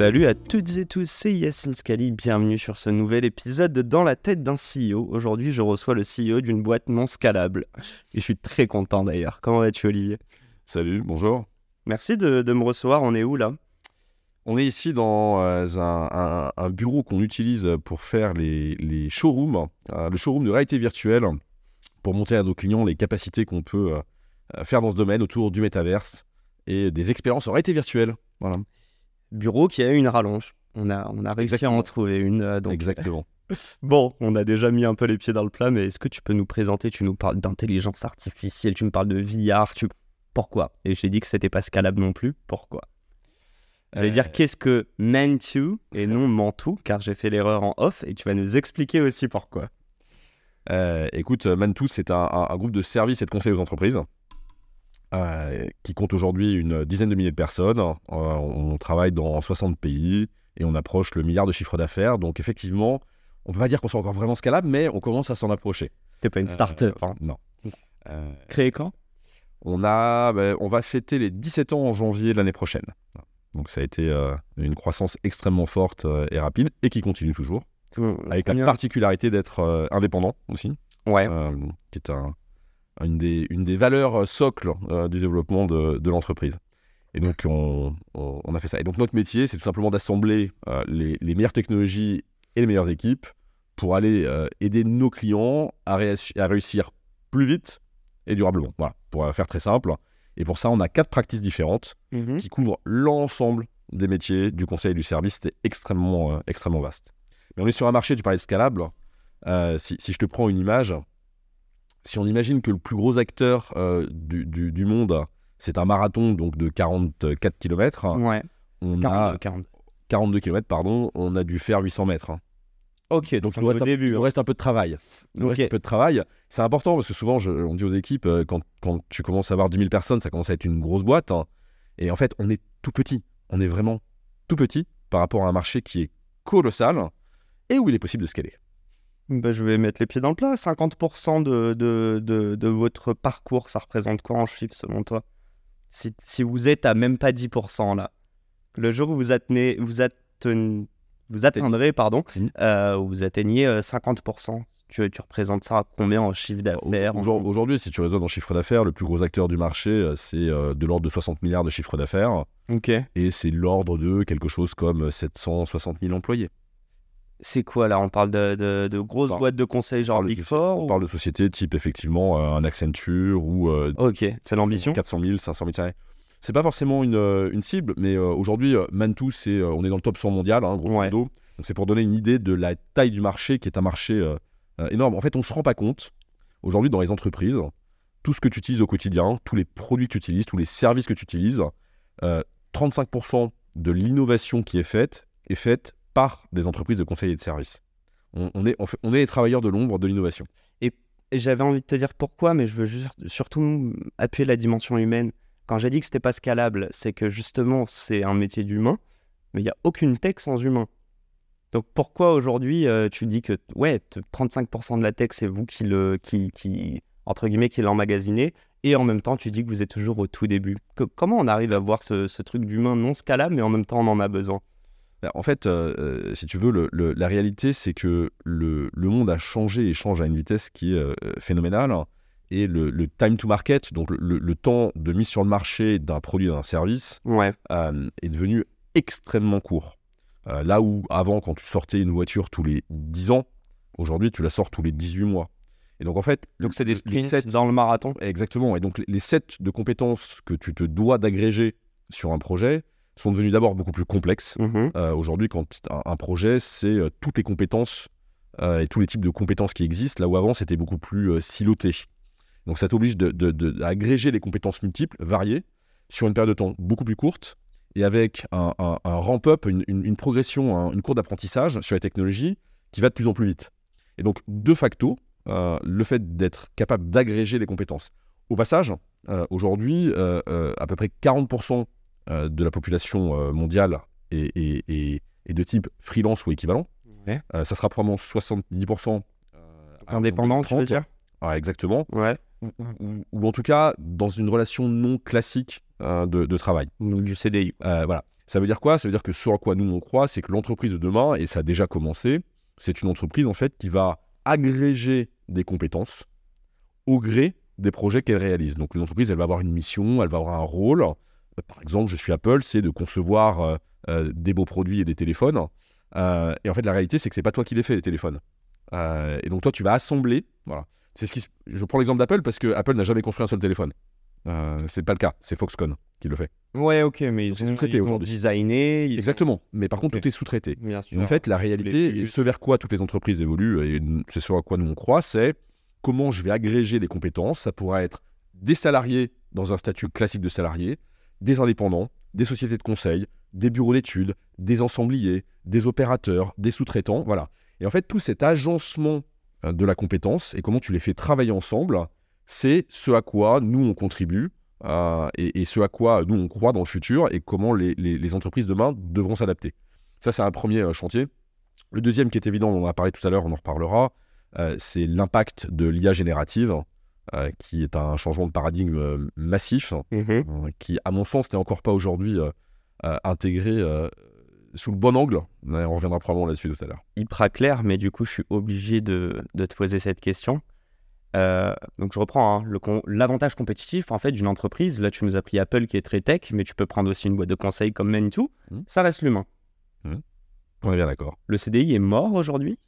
Salut à toutes et tous, c'est Yacine Scali, bienvenue sur ce nouvel épisode de Dans la tête d'un CEO. Aujourd'hui, je reçois le CEO d'une boîte non scalable. Et je suis très content d'ailleurs. Comment vas-tu, Olivier? Salut, bonjour. Merci de, me recevoir. On est où là? On est ici dans euh, un, bureau qu'on utilise pour faire les, showrooms, euh, le showroom de réalité virtuelle, pour montrer à nos clients les capacités qu'on peut euh, faire dans ce domaine autour du métaverse et des expériences en réalité virtuelle. Voilà bureau qui a une rallonge. On a, on a réussi à en trouver une. Euh, donc... Exactement. Bon, on a déjà mis un peu les pieds dans le plat, mais est-ce que tu peux nous présenter? Tu nous parles d'intelligence artificielle, tu me parles de VR, tu... pourquoi? Et j'ai dit que c'était pas scalable non plus, pourquoi? J'allais dire euh. qu'est-ce que Mantou et non Mantou, car j'ai fait l'erreur en off et tu vas nous expliquer aussi pourquoi. Euh, écoute, Mantou, c'est un, un, groupe de services et de conseils aux entreprises euh, qui compte aujourd'hui une dizaine de milliers de personnes. Euh, on travaille dans 60 pays et on approche le milliard de chiffre d'affaires. Donc effectivement, on peut pas dire qu'on soit encore vraiment scalable, mais on commence à s'en approcher. T'es pas une start-up, euh, hein. Non. Créé quand? on, a, ben, on va fêter les 17 ans en janvier de l'année prochaine. Donc ça a été une croissance extrêmement forte et rapide et qui continue toujours. avec la particularité d'être indépendant aussi. Ouais. qui est un, une des, une des valeurs euh, socles euh, du développement de, de l'entreprise. Et donc, on, on, a fait ça. Et donc, notre métier, c'est tout simplement d'assembler euh, les, les, meilleures technologies et les meilleures équipes pour aller aider nos clients à, à, réussir plus vite et durablement. Voilà, pour faire très simple. Et pour ça, on a quatre pratiques différentes mhm. qui couvrent l'ensemble des métiers du conseil et du service. C'était extrêmement, extrêmement vaste. Mais on est sur un marché, tu parlais de scalable. si, si, je te prends une image, si on imagine que le plus gros acteur euh, du, monde, c'est un marathon donc de 44 km, ouais. on a 42 km, pardon, on a dû faire 800 mètres. Hein. Ok, donc il nous reste, début, hein. reste un peu de travail. Il reste un peu de travail. C'est important parce que souvent, on dit aux équipes, euh, quand, tu commences à avoir 10 000 personnes, ça commence à être une grosse boîte. Hein. Et en fait, on est tout petit. On est vraiment tout petit par rapport à un marché qui est colossal et où il est possible de scaler. Bah, je vais mettre les pieds dans le plat. 50% de, de, de, votre parcours, ça représente quoi en chiffres selon toi? Si, si, vous êtes à même pas 10% là, le jour où vous, atteignez, vous, vous atteindrez, pardon, mmh. euh, vous atteignez 50%, euh, tu, tu, représentes ça à combien en chiffre d'affaires Aujourd'hui, si tu raisonnes en chiffre d'affaires, le plus gros acteur du marché, euh, c'est de l'ordre de 60 milliards de chiffre d'affaires. Ok. Et c'est l'ordre de quelque chose comme 760 000 employés. C'est quoi là? On parle de, de, grosses boîtes de conseil genre Big Four On parle de sociétés type effectivement euh, un Accenture ou. Euh, ok, c'est l'ambition? 400 000, 500 000 C'est pas forcément une, euh, une cible, mais aujourd'hui, Mantou, c'est, on est dans le top 100 mondial, hein, grosso modo. Donc c'est pour donner une idée de la taille du marché qui est un marché énorme. En fait, on se rend pas compte aujourd'hui dans les entreprises, tout ce que tu utilises au quotidien, tous les produits que tu utilises, tous les services que tu utilises, 35% de l'innovation qui est faite est faite par des entreprises de conseil et de services. On, est, on, est les travailleurs de l'ombre de l'innovation. Et, j'avais envie de te dire pourquoi, mais je veux juste, surtout appuyer la dimension humaine. Quand j'ai dit que c'était pas scalable, c'est que justement, c'est un métier d'humain, mais il n'y a aucune tech sans humain. Donc pourquoi aujourd'hui euh, tu dis que ouais, 35% de la tech, c'est vous qui le qui, qui entre guillemets qui l'emmagasinez et en même temps tu dis que vous êtes toujours au tout début. Comment on arrive à voir ce, ce truc d'humain non scalable mais en même temps on en a besoin? En fait, euh, euh, si tu veux, la réalité, c'est que le, monde a changé et change à une vitesse qui est euh, phénoménale. Et le, time to market, donc le, temps de mise sur le marché d'un produit, d'un service, est devenu extrêmement court. là où avant, quand tu sortais une voiture tous les 10 ans, aujourd'hui, tu la sors tous les 18 mois. Et donc, en fait. Donc, c'est des sprints dans le marathon Exactement. Et donc, les sets de compétences que tu te dois d'agréger sur un projet, sont devenus d'abord beaucoup plus complexes. Mhm. Euh, aujourd'hui, quand un, projet, c'est euh, toutes les compétences euh, et tous les types de compétences qui existent, là où avant, c'était beaucoup plus siloté. Donc ça t'oblige d'agréger les compétences multiples, variées, sur une période de temps beaucoup plus courte et avec un, un- un ramp-up, une, une- une progression, un- une courbe d'apprentissage sur les technologies qui va de plus en plus vite. Et donc, de facto, euh, le fait d'être capable d'agréger les compétences. Au passage, euh, aujourd'hui, euh, à peu près 40% euh, de la population euh, mondiale est, est- est- est de type freelance ou équivalent. Ouais. Euh, ça sera probablement 70% euh, à Indépendant, tu veux 2030. dire? Ouais, exactement. Ouais. Ou, ou- ou en tout cas, dans une relation non classique euh, de, de travail. Donc du CDI. Euh, voilà. Ça veut dire quoi? Ça veut dire que ce à quoi nous on croit, c'est que l'entreprise de demain, et ça a déjà commencé, c'est une entreprise en fait qui va agréger des compétences au gré des projets qu'elle réalise. Donc une entreprise, elle va avoir une mission, elle va avoir un rôle. Euh, Par exemple, je suis Apple, c'est de concevoir euh, euh, des beaux produits et des téléphones. Euh, et en fait, la réalité, c'est que c'est pas toi qui les fais les téléphones. Et donc toi, tu vas assembler. Voilà. C'est ce qui. Je prends l'exemple d'Apple parce que Apple n'a jamais construit un seul téléphone. Euh, c'est pas le cas. C'est Foxconn qui le fait. Ouais, ok, mais ils C'est ont, sous-traité ils ont designé. ils ont- Exactement. Mais par contre, tout est sous-traité. Bien Et sûr. en fait, la réalité, et ce vers quoi toutes les entreprises évoluent, et c'est ce à quoi nous on croit, c'est comment je vais agréger les compétences. Ça pourra être des salariés dans un statut classique de salarié, des indépendants, des sociétés de conseil, des bureaux d'études, des ensembliers, des opérateurs, des sous-traitants, voilà. Et en fait, tout cet agencement euh, de la compétence et comment tu les fais travailler ensemble, c'est ce à quoi nous on contribue euh, et, ce à quoi nous on croit dans le futur et comment les entreprises demain devront s'adapter. Ça, c'est un premier euh, chantier. Le deuxième qui est évident, on en a parlé tout à l'heure, on en reparlera, euh, c'est l'impact de l'IA générative, euh, qui est un changement de paradigme euh, massif, Mhm. euh, qui, à mon sens, n'est encore pas aujourd'hui intégré sous le bon angle. On reviendra probablement là-dessus tout à l'heure. hyper clair, mais du coup, je suis obligé de, de te poser cette question. Euh, donc, je reprends hein, l'avantage compétitif en fait d'une entreprise. Là, tu nous as pris Apple qui est très tech, mais tu peux prendre aussi une boîte de conseil comme Manitou. Mhm. Ça reste l'humain. On est bien d'accord. Le CDI est mort aujourd'hui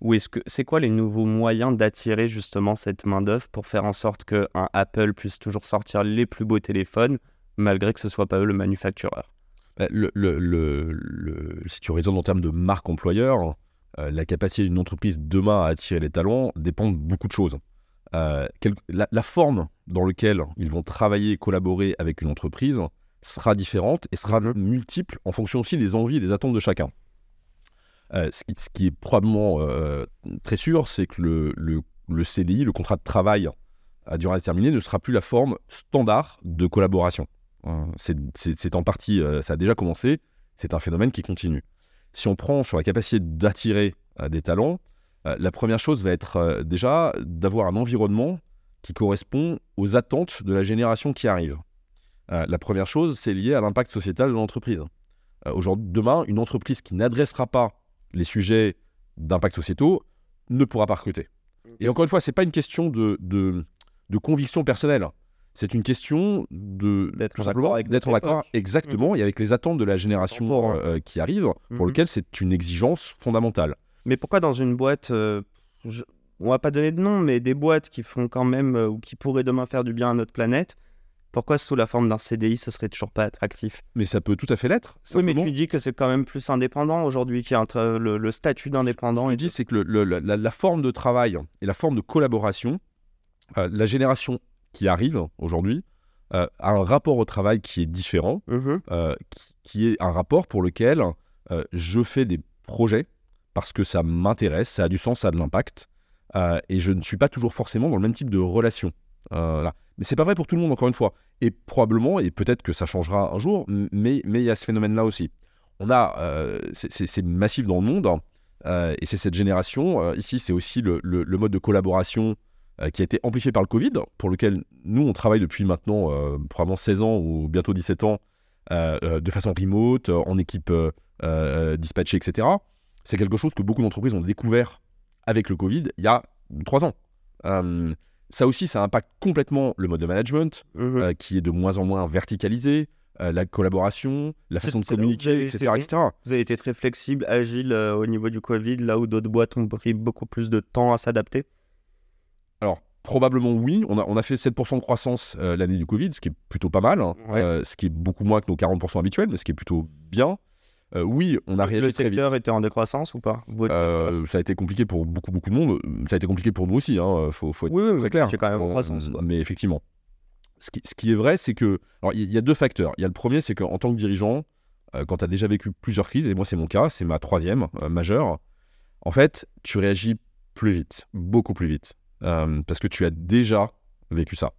Ou est-ce que c'est quoi les nouveaux moyens d'attirer justement cette main d'œuvre pour faire en sorte que un Apple puisse toujours sortir les plus beaux téléphones malgré que ce soit pas eux le manufactureur? Bah, Le, le- le- le- si tu raisonnes en termes de marque employeur, euh, la capacité d'une entreprise demain à attirer les talents dépend de beaucoup de choses. Euh, quel- la, la forme dans laquelle ils vont travailler et collaborer avec une entreprise sera différente et sera Mhm. multiple en fonction aussi des envies et des attentes de chacun. Euh, ce, qui, est probablement euh, très sûr, c'est que le, CDI, le contrat de travail à durée indéterminée, ne sera plus la forme standard de collaboration. Euh, c'est- en partie, euh, ça a déjà commencé, c'est un phénomène qui continue. Si on prend sur la capacité d'attirer des talents, la première chose va être déjà d'avoir un environnement qui correspond aux attentes de la génération qui arrive. La première chose, c'est lié à l'impact sociétal de l'entreprise. Euh, demain, une entreprise qui n'adressera pas les sujets d'impact sociétaux ne pourra pas recruter. Et encore une fois, c'est pas une question de, de, de conviction personnelle. C'est une question de D'être simplement accord avec d'être en accord exactement et avec les attentes de la génération euh, qui arrive, pour Mhm. lequel c'est une exigence fondamentale. Mais pourquoi dans une boîte, euh, je- on va pas donner de nom, mais des boîtes qui font quand même euh, ou qui pourraient demain faire du bien à notre planète, pourquoi sous la forme d'un CDI ce serait toujours pas attractif? Mais ça peut tout à fait l'être. Oui, mais tu dis que c'est quand même plus indépendant aujourd'hui, qu'il y a un- le, le statut Ce d'indépendant. que je dis, c'est que le- le- la, la forme de travail et la forme de collaboration, euh, la génération qui arrive aujourd'hui euh, a un rapport au travail qui est différent, Mhm. euh, qui, qui est un rapport pour lequel euh, je fais des projets parce que ça m'intéresse, ça a du sens, ça a de l'impact, euh, et je ne suis pas toujours forcément dans le même type de relation. Euh, là. Mais c'est pas vrai pour tout le monde, encore une fois. Et probablement, et peut-être que ça changera un jour, mais il y a ce phénomène-là aussi. On a, euh, c'est- massif dans le monde, euh, et c'est cette génération. euh, ici, c'est aussi le, le- mode de collaboration qui a été amplifié par le Covid, pour lequel nous, on travaille depuis maintenant probablement 16 ans ou bientôt 17 ans, de façon remote, en équipe dispatchée, etc. C'est quelque chose que beaucoup d'entreprises ont découvert avec le Covid il y a 3 ans. Ça aussi, ça impacte complètement le mode de management, Mhm. euh, qui est de moins en moins verticalisé, euh, la collaboration, la façon de communiquer, etc., été- etc. Vous avez été très flexible, agile euh, au niveau du Covid, là où d'autres boîtes ont pris beaucoup plus de temps à s'adapter? Alors, probablement oui. On a, on a fait 7% de croissance l'année du Covid, ce qui est plutôt pas mal. hein. Ouais. Ce qui est beaucoup moins que nos 40% habituels, mais ce qui est plutôt bien. Euh, oui, on a réagi le très vite. secteur était en décroissance ou pas? Euh, ça a été compliqué pour beaucoup, beaucoup de monde. Ça a été compliqué pour nous aussi. Hein. Faut, faut être Oui, oui, très mais clair. quand même en croissance. quoi. Mais effectivement. ce qui, ce qui est vrai, c'est que. Alors, il y, a deux facteurs. Il y a le premier, c'est qu'en tant que dirigeant, euh, quand tu as déjà vécu plusieurs crises, et moi, c'est mon cas, c'est ma troisième majeure, en fait, tu réagis plus vite, beaucoup plus vite, parce que tu as déjà vécu ça.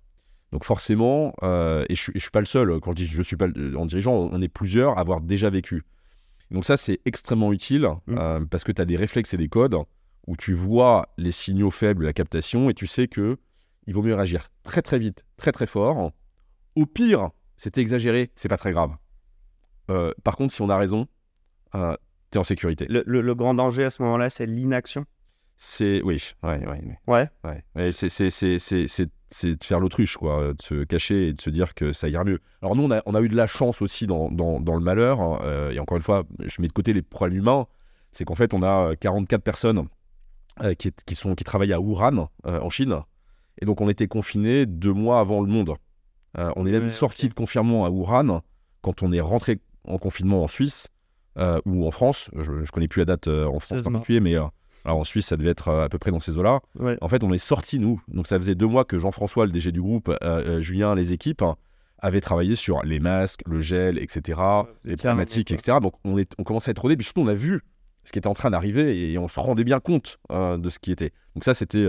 Donc, forcément, et je ne suis pas le seul, quand je dis je suis pas en dirigeant, on est plusieurs à avoir déjà vécu. Donc, ça, c'est extrêmement utile, mmh. parce que tu as des réflexes et des codes où tu vois les signaux faibles, la captation, et tu sais que il vaut mieux réagir très très vite, très très fort. Au pire, c'est exagéré, c'est pas très grave. Euh, par contre, si on a raison, euh, tu es en sécurité. Le, grand danger à ce moment-là, c'est l'inaction? C'est. Oui, ouais, ouais. Ouais. c'est de faire l'autruche, quoi, de se cacher et de se dire que ça ira mieux. Alors, nous, on a, on a eu de la chance aussi dans, dans, dans le malheur. Hein, euh, et encore une fois, je mets de côté les problèmes humains. C'est qu'en fait, on a 44 personnes qui, qui, sont, qui travaillent à Wuhan, en Chine et donc, on était confinés deux mois avant le monde. Euh, on est même sorti de confinement à Wuhan quand on est rentré en confinement en Suisse euh, ou en France. Je ne connais plus la date euh, en France en particulier, mais alors en Suisse, ça devait être à peu près dans ces eaux-là. En fait, on est sorti nous. Donc, ça faisait deux mois que Jean-François, le DG du groupe, Julien, les équipes, hein, avaient travaillé sur les masques, le gel, etc., les pneumatiques, etc. Donc, on, est, on commençait à être rodé. Puis surtout, on a vu ce qui était en train d'arriver et on se rendait bien compte de ce qui était. Donc, ça, c'était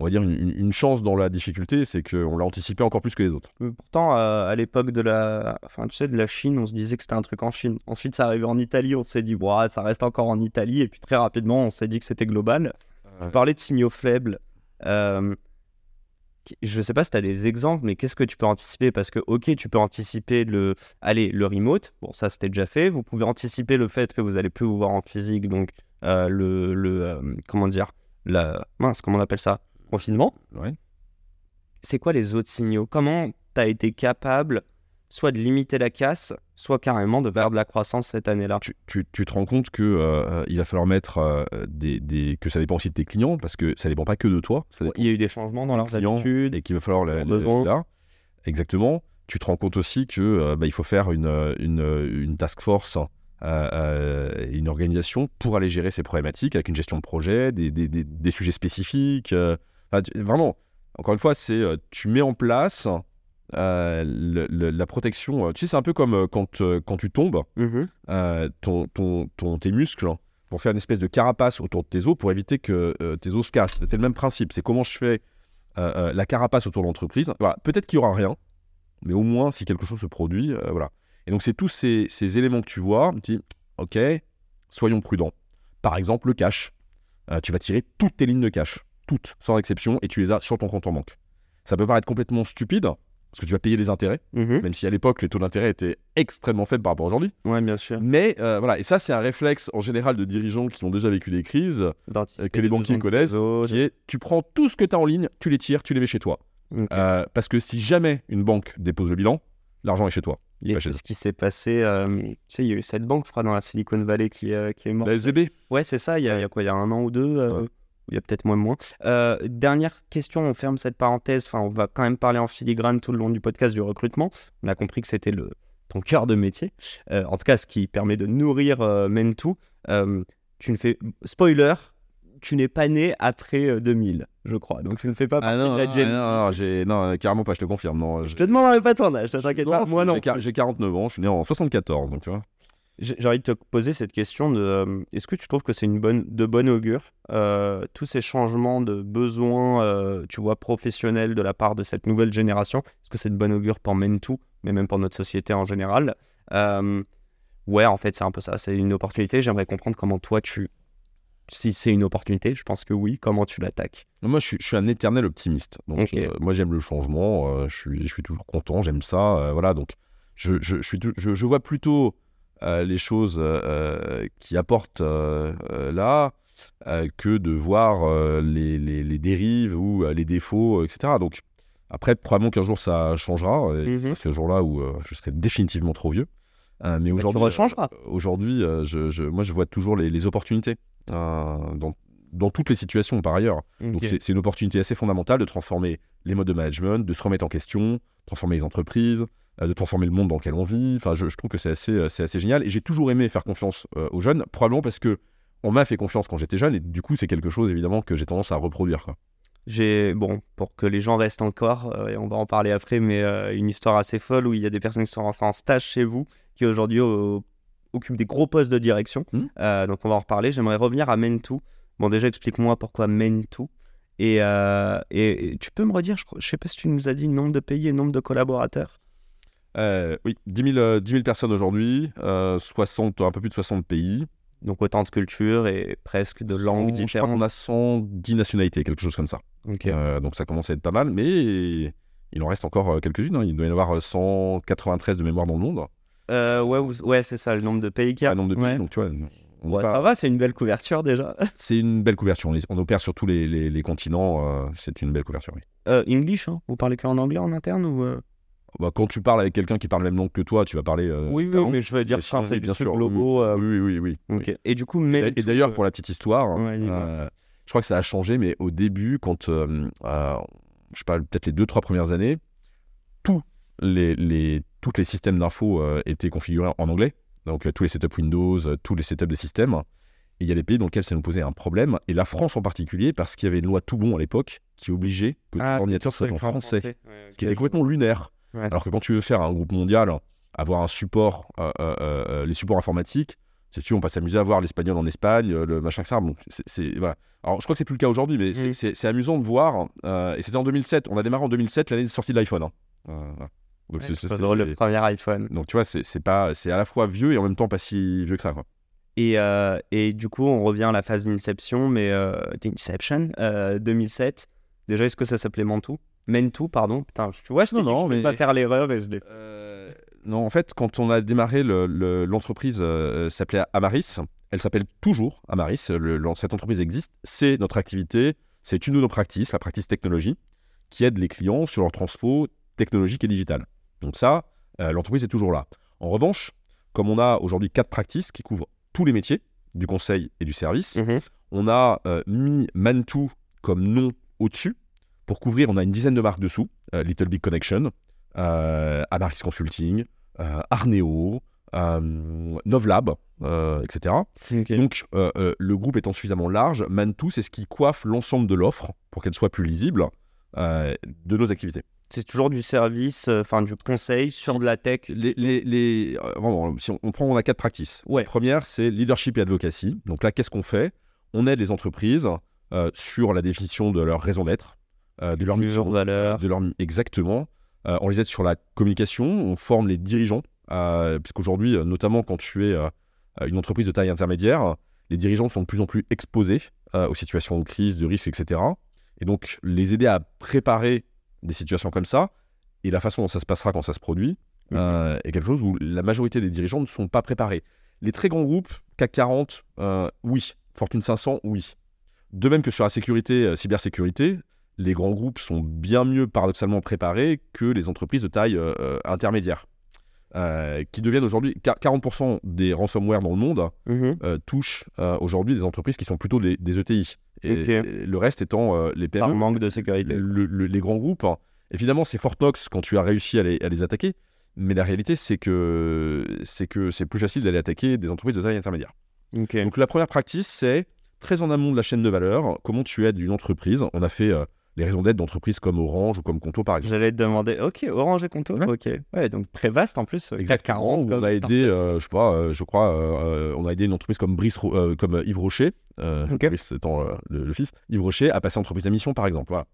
on va dire, une, chance dans la difficulté, c'est qu'on l'a anticipé encore plus que les autres. pourtant, euh, à l'époque de la, enfin, tu sais, de la Chine, on se disait que c'était un truc en Chine. Ensuite, ça arrivé en Italie, on s'est dit, ouais, ça reste encore en Italie. Et puis très rapidement, on s'est dit que c'était global. Tu parlais de signaux faibles. Euh, je ne sais pas si tu as des exemples, mais qu'est-ce que tu peux anticiper? Parce que, ok, tu peux anticiper le, allez, le remote. Bon, ça, c'était déjà fait. Vous pouvez anticiper le fait que vous allez plus vous voir en physique. Donc, euh, le, le comment dire, la, mince, comment on appelle ça? Confinement. C'est quoi les autres signaux? Comment tu as été capable soit de limiter la casse, soit carrément de faire de la croissance cette année-là? Tu, te rends compte que euh, il va falloir mettre euh, des, que ça dépend aussi de tes clients parce que ça dépend pas que de toi. il y a eu des changements dans leurs habitudes et qu'il va falloir le, là. Exactement. Tu te rends compte aussi que euh, bah, il faut faire une, une, task force une organisation pour aller gérer ces problématiques avec une gestion de projet, des, des, des sujets spécifiques, vraiment, encore une fois, c'est euh, tu mets en place euh, la protection. Euh, tu sais, c'est un peu comme quand, quand tu tombes, mmh ton, ton, ton, tes muscles vont faire une espèce de carapace autour de tes os pour éviter que tes os se cassent. C'est le même principe. C'est comment je fais la carapace autour de l'entreprise. Voilà. Peut-être qu'il n'y aura rien, mais au moins, si quelque chose se produit, voilà. Et donc, c'est tous ces, ces, éléments que tu vois. Tu dis, OK, soyons prudents. Par exemple, le cash. tu vas tirer toutes tes lignes de cash toutes, sans exception, et tu les as sur ton compte en banque. Ça peut paraître complètement stupide, parce que tu vas payer des intérêts, mhm. même si à l'époque les taux d'intérêt étaient extrêmement faibles par rapport à aujourd'hui. Ouais, bien sûr. Mais euh, voilà, et ça c'est un réflexe en général de dirigeants qui ont déjà vécu des crises, euh, que les banquiers connaissent, qui est tu prends tout ce que tu as en ligne, tu les tires, tu les mets chez toi. Euh, parce que si jamais une banque dépose le bilan, l'argent est chez toi. C'est ce qui s'est passé. tu sais, il y a eu cette banque, je crois, dans la Silicon Valley qui, qui est morte. La SVB Ouais, c'est ça, il y, a, quoi Il y a un an ou deux il y a peut-être moins moins. Euh, dernière question, on ferme cette parenthèse. Enfin, on va quand même parler en filigrane tout le long du podcast du recrutement. On a compris que c'était le ton cœur de métier. Euh, en tout cas, ce qui permet de nourrir euh, Mentou. Euh, tu ne fais spoiler, tu n'es pas né après 2000, je crois. Donc tu ne fais pas ah non, de la ah non, non, carrément pas, je te confirme. Non, je... te demande pas ton âge, t'inquiète pas. Moi non. J'ai 49 ans, je suis né en 74, donc tu vois. J'ai envie de te poser cette question de euh, est-ce que tu trouves que c'est une bonne de bonne augure euh, tous ces changements de besoins euh, tu vois professionnels de la part de cette nouvelle génération? Est-ce que c'est de bonne augure pour Mentou mais même pour notre société en général? Ouais en fait c'est un peu ça c'est une opportunité. J'aimerais comprendre comment toi tu si c'est une opportunité je pense que oui comment tu l'attaques? Moi je suis, je suis, un éternel optimiste. Donc moi j'aime le changement je suis je suis toujours content j'aime ça voilà. Donc je, je, suis, je, vois plutôt les choses euh, euh, qui apportent là que de voir les, les, dérives ou les défauts, etc. Donc, après, probablement qu'un jour ça changera. Mhm. Ce jour-là où je serai définitivement trop vieux. mais aujourd'hui, aujourd'hui je, moi, je vois toujours les, opportunités dans, dans, toutes les situations par ailleurs. Donc, c'est une opportunité assez fondamentale de transformer les modes de management, de se remettre en question, transformer les entreprises, euh, de transformer le monde dans lequel on vit. Enfin, je, trouve que c'est assez, euh, c'est assez génial. Et j'ai toujours aimé faire confiance euh, aux jeunes, probablement parce que on m'a fait confiance quand j'étais jeune, et du coup, c'est quelque chose évidemment que j'ai tendance à reproduire. Quoi. J'ai, bon, pour que les gens restent encore, euh, et on va en parler après, mais euh, une histoire assez folle où il y a des personnes qui sont en stage chez vous, qui aujourd'hui euh, occupent des gros postes de direction. Euh, donc on va en reparler. J'aimerais revenir à Mentou. Bon, déjà, explique-moi pourquoi Mentou. Et, euh, et, et tu peux me redire, je, je sais pas si tu nous as dit nombre de pays et nombre de collaborateurs. Euh, oui, 10 000, euh, 10 000 personnes aujourd'hui, euh, 60, un peu plus de 60 pays. Donc autant de cultures et presque de langues Cent- Je crois qu'on différentes. a 110 nationalités, quelque chose comme ça. Euh, donc ça commence à être pas mal, mais il en reste encore euh, quelques-unes. hein. Il doit y en avoir euh, 193 de mémoire dans le monde. Ouais, vous- ouais c'est ça, le nombre de pays qu'il y a. Un nombre de pays, Ouais. donc tu vois, on Ouais, pas- Ça va, c'est une belle couverture déjà. c'est une belle couverture. On, opère sur tous les, les- les continents. c'est une belle couverture, oui. English, hein vous parlez qu'en anglais en interne ou Bah, quand tu parles avec quelqu'un qui parle le même langue que toi, tu vas parler. euh, Oui, oui, mais je veux dire, des bien sûr. globaux. euh, Oui, oui, oui. oui. Et du coup, Et, mais et d'ailleurs, pour la petite histoire, Ouais, euh, je crois que ça a changé, mais au début, quand, euh, euh, je sais pas, peut-être les deux, trois premières années, tous les, les, toutes les systèmes d'info euh, étaient configurés en anglais. Donc, euh, tous les setups Windows, euh, tous les setups des systèmes. Et il y a des pays dans lesquels ça nous posait un problème, et la France en particulier, parce qu'il y avait une loi tout bon à l'époque qui obligeait que Ah, ton ordinateur soit en français. Ce qui était complètement lunaire. Ouais. Alors que quand tu veux faire un groupe mondial, avoir un support, euh, euh, euh, les supports informatiques, si tu on peut s'amuser à voir l'espagnol en Espagne, le machin, ça. Bon, c'est, c'est- voilà. Alors, je crois que c'est plus le cas aujourd'hui, mais c'est, c'est- c'est amusant de voir. et c'était en 2007. On a démarré en 2007, l'année de sortie de l'iPhone. hein. Voilà. Donc, c'est- c'est c'est- drôle, le c'est- premier iPhone. donc, tu vois, c'est, c'est pas, c'est à la fois vieux et en même temps pas si vieux que ça. Quoi. Et, et du coup, on revient à la phase d'Inception, mais d'Inception, euh, 2007. Déjà, est-ce que ça s'appelait Mentou? Mentou, pardon. Putain, tu vois, je t'ai Non, mais- pas faire l'erreur et je l'ai non, en fait, quand on a démarré, le- le- l'entreprise euh, s'appelait Amaris. Elle s'appelle toujours Amaris. Le- cette entreprise existe. C'est notre activité. C'est une de nos practices, la practice technologie, qui aide les clients sur leur transfo technologique et digital. Donc ça, euh, l'entreprise est toujours là. En revanche, comme on a aujourd'hui quatre practices qui couvrent tous les métiers du conseil et du service, Mhm. on a euh, mis Mantou comme nom au-dessus pour couvrir, on a une dizaine de marques dessous, euh, Little Big Connection, euh, Amaris Consulting, euh, Arneo, Novlab, etc. Donc le groupe étant suffisamment large, Mantou c'est ce qui coiffe l'ensemble de l'offre pour qu'elle soit plus lisible de nos activités. C'est toujours du service, euh, enfin du conseil sur de la tech? Les, les, les- euh, vraiment, si on, on prend, on a quatre practices. Ouais. La première, c'est leadership et advocacy. Donc là, qu'est-ce qu'on fait? On aide les entreprises euh, sur la définition de leur raison d'être, euh, de leur mission, valeurs. de leur mi- exactement. Euh, on les aide sur la communication. On forme les dirigeants, euh, puisqu'aujourd'hui, notamment quand tu es une entreprise de taille intermédiaire, les dirigeants sont de plus en plus exposés aux situations de crise, de risque, etc. Et donc, les aider à préparer des situations comme ça et la façon dont ça se passera quand ça se produit Mhm. est quelque chose où la majorité des dirigeants ne sont pas préparés. Les très grands groupes, CAC 40, euh, oui. Fortune 500, oui. De même que sur la sécurité, euh, cybersécurité, les grands groupes sont bien mieux paradoxalement préparés que les entreprises de taille euh, euh, intermédiaire. Euh, qui deviennent aujourd'hui quar- 40% des ransomware dans le monde euh, touchent euh, aujourd'hui des entreprises qui sont plutôt des, des ETI. Et, Ok. et le reste étant les Par PME manque de sécurité. le- le- les grands groupes, hein, évidemment, c'est Fortnox quand tu as réussi à les, à les attaquer, mais la réalité, c'est que c'est que c'est plus facile d'aller attaquer des entreprises de taille intermédiaire. Donc la première pratique, c'est très en amont de la chaîne de valeur, comment tu aides une entreprise. On a fait euh, les raisons d'être d'entreprises comme Orange ou comme Conto, par exemple. J'allais te demander, ok, Orange et Conto, Ouais. ok. Ouais, donc très vaste en plus. Exactement, 40, où comme on a aidé, euh, je sais pas, euh, je crois, euh, euh, on a aidé une entreprise comme Brice, euh, comme Yves Rocher, euh. Brice étant euh, le, le fils, Yves Rocher a passé entreprise à mission, par exemple. Voilà.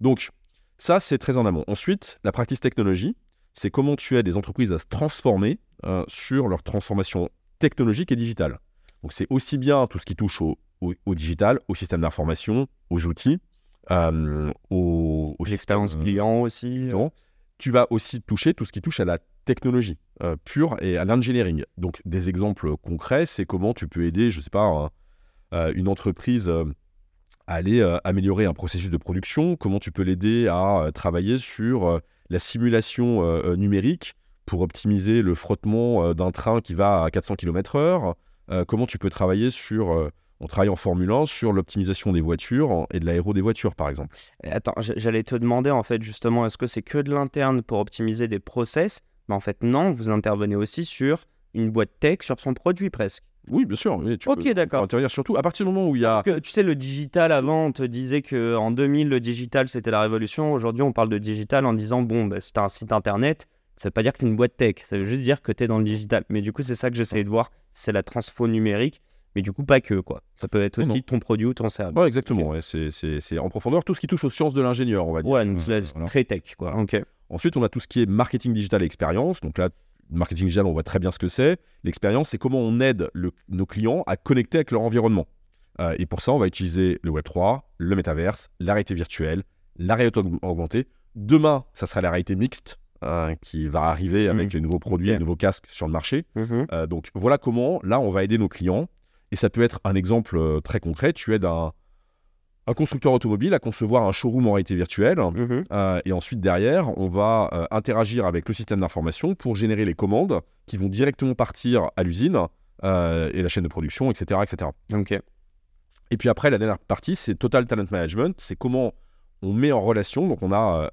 Donc, ça, c'est très en amont. Ensuite, la pratique technologie, c'est comment tu aides des entreprises à se transformer euh, sur leur transformation technologique et digitale. Donc, c'est aussi bien tout ce qui touche au, au- au digital, au système d'information, aux outils, euh, au, au L'expérience euh, client aussi. Exactement. Tu vas aussi toucher tout ce qui touche à la technologie euh, pure et à l'engineering. Donc, des exemples concrets, c'est comment tu peux aider, je sais pas, un- euh, une entreprise euh, à aller euh, améliorer un processus de production, comment tu peux l'aider à euh, travailler sur euh, la simulation euh, euh, numérique pour optimiser le frottement euh, d'un train qui va à 400 km/h, euh, comment tu peux travailler sur, euh, on travaille en Formule 1, sur l'optimisation des voitures et de l'aéro des voitures, par exemple. Attends, j'allais te demander en fait justement, est-ce que c'est que de l'interne pour optimiser des process? Mais en fait, non, vous intervenez aussi sur une boîte tech, sur son produit presque. Oui, bien sûr. tu Ok, peux- d'accord. intervenir surtout à partir du moment où il y a. Parce que tu sais, le digital, avant, on te disait que en 2000, le digital, c'était la révolution. Aujourd'hui, on parle de digital en disant, bon, bah, si tu un site internet, ça veut pas dire que tu es une boîte tech. Ça veut juste dire que tu es dans le digital. Mais du coup, c'est ça que j'essaye de voir. C'est la transfo numérique. Mais du coup, pas que, quoi. Ça peut être aussi ton produit ou ton service. Ouais, exactement. ouais, c'est- en profondeur tout ce qui touche aux sciences de l'ingénieur, on va dire. Ouais, donc Euh, voilà. très tech, quoi. Ensuite, on a tout ce qui est marketing digital et expérience. Donc là, marketing digital, on voit très bien ce que c'est. L'expérience, c'est comment on aide le- nos clients à connecter avec leur environnement. Euh, et pour ça, on va utiliser le Web3, le métaverse, la réalité virtuelle, la réalité aug- augmentée. Demain, ça sera la réalité mixte euh, qui va arriver avec Mhm. les nouveaux produits, les nouveaux casques sur le marché. Mhm. Euh, donc voilà comment, là, on va aider nos clients. Et ça peut être un exemple euh, très concret. Tu aides un, un constructeur automobile à concevoir un showroom en réalité virtuelle. Mhm. Euh, et ensuite, derrière, on va euh, interagir avec le système d'information pour générer les commandes qui vont directement partir à l'usine euh, et la chaîne de production, etc., etc. Et puis après, la dernière partie, c'est Total Talent Management. C'est comment on met en relation, donc on a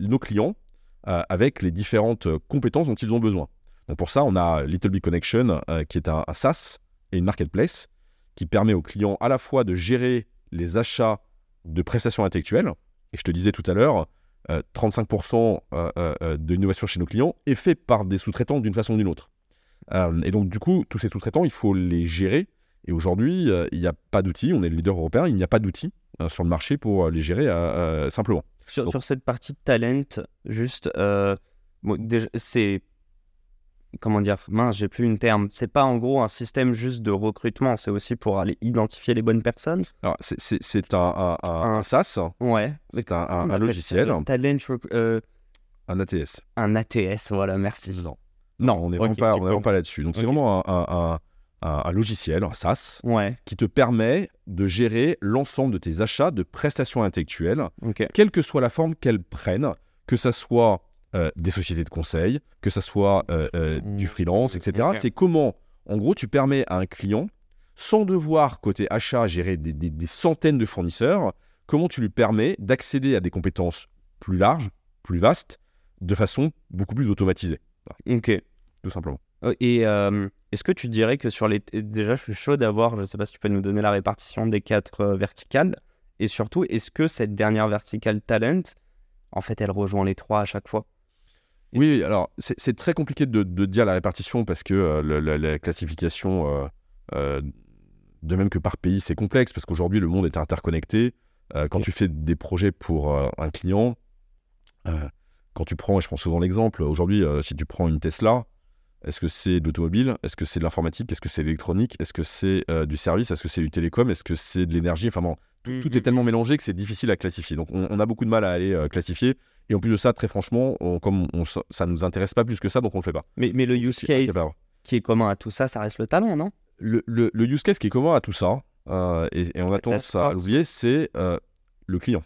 nos clients avec les différentes compétences dont ils ont besoin. Donc pour ça, on a Little Big Connection, qui est un, un SaaS et une marketplace qui permet aux clients à la fois de gérer les achats de prestations intellectuelles. Et je te disais tout à l'heure, euh, 35% euh, euh, euh, de l'innovation chez nos clients est fait par des sous-traitants d'une façon ou d'une autre. Et donc du coup, tous ces sous-traitants, il faut les gérer et aujourd'hui, il n'y a pas d'outils, on est le leader européen, il n'y a pas d'outils sur le marché pour les gérer simplement. Sur, Donc- sur cette partie de talent, juste, bon, c'est. Comment dire Mince, j'ai plus une terme. C'est pas en gros un système juste de recrutement, c'est aussi pour aller identifier les bonnes personnes. Alors, c'est- c'est c'est un, un, un- Un- un SaaS, Ouais. c'est un, logiciel, Talent, euh, un ATS. un ATS, voilà, merci. Non, Non, on n'est vraiment, pas- là-dessus. Donc, c'est vraiment un, logiciel, un SaaS, Ouais, qui te permet de gérer l'ensemble de tes achats de prestations intellectuelles, quelle que soit la forme qu'elles prennent, que ça soit euh, des sociétés de conseil, que ça soit euh, euh, du Mm. freelance, etc. C'est comment, en gros, tu permets à un client, sans devoir, côté achat, gérer des, des- des centaines de fournisseurs, comment tu lui permets d'accéder à des compétences plus larges, plus vastes, de façon beaucoup plus automatisée, Ok. tout simplement. Et euh, est-ce que tu dirais que sur les. Déjà, je suis chaud d'avoir, je sais pas si tu peux nous donner la répartition des quatre euh, verticales. Et surtout, est-ce que cette dernière verticale talent, en fait, elle rejoint les trois à chaque fois? Oui, alors c'est très compliqué de, de dire la répartition parce que euh, la, la classification, euh, euh, de même que par pays, c'est complexe parce qu'aujourd'hui le monde est interconnecté. Quand tu fais des projets pour un client, quand tu prends, et je prends souvent l'exemple, aujourd'hui, si tu prends une Tesla, est-ce que c'est de l'automobile? Est-ce que c'est de l'informatique? Est-ce que c'est de l'électronique? Est-ce que c'est euh, du service? Est-ce que c'est du télécom? Est-ce que c'est de l'énergie? Enfin bon, tout, tout est tellement mélangé que c'est difficile à classifier. Donc on, on a beaucoup de mal à aller euh, classifier. Et en plus de ça, très franchement, on- comme on, ça nous intéresse pas plus que ça, donc on le fait pas. Mais, mais le use C'est- case c'est qui est commun à tout ça, ça reste le talent, non? Le, le- le use case qui est commun à tout ça, euh, et, et on a tendance à l'oublier, c'est euh, le client.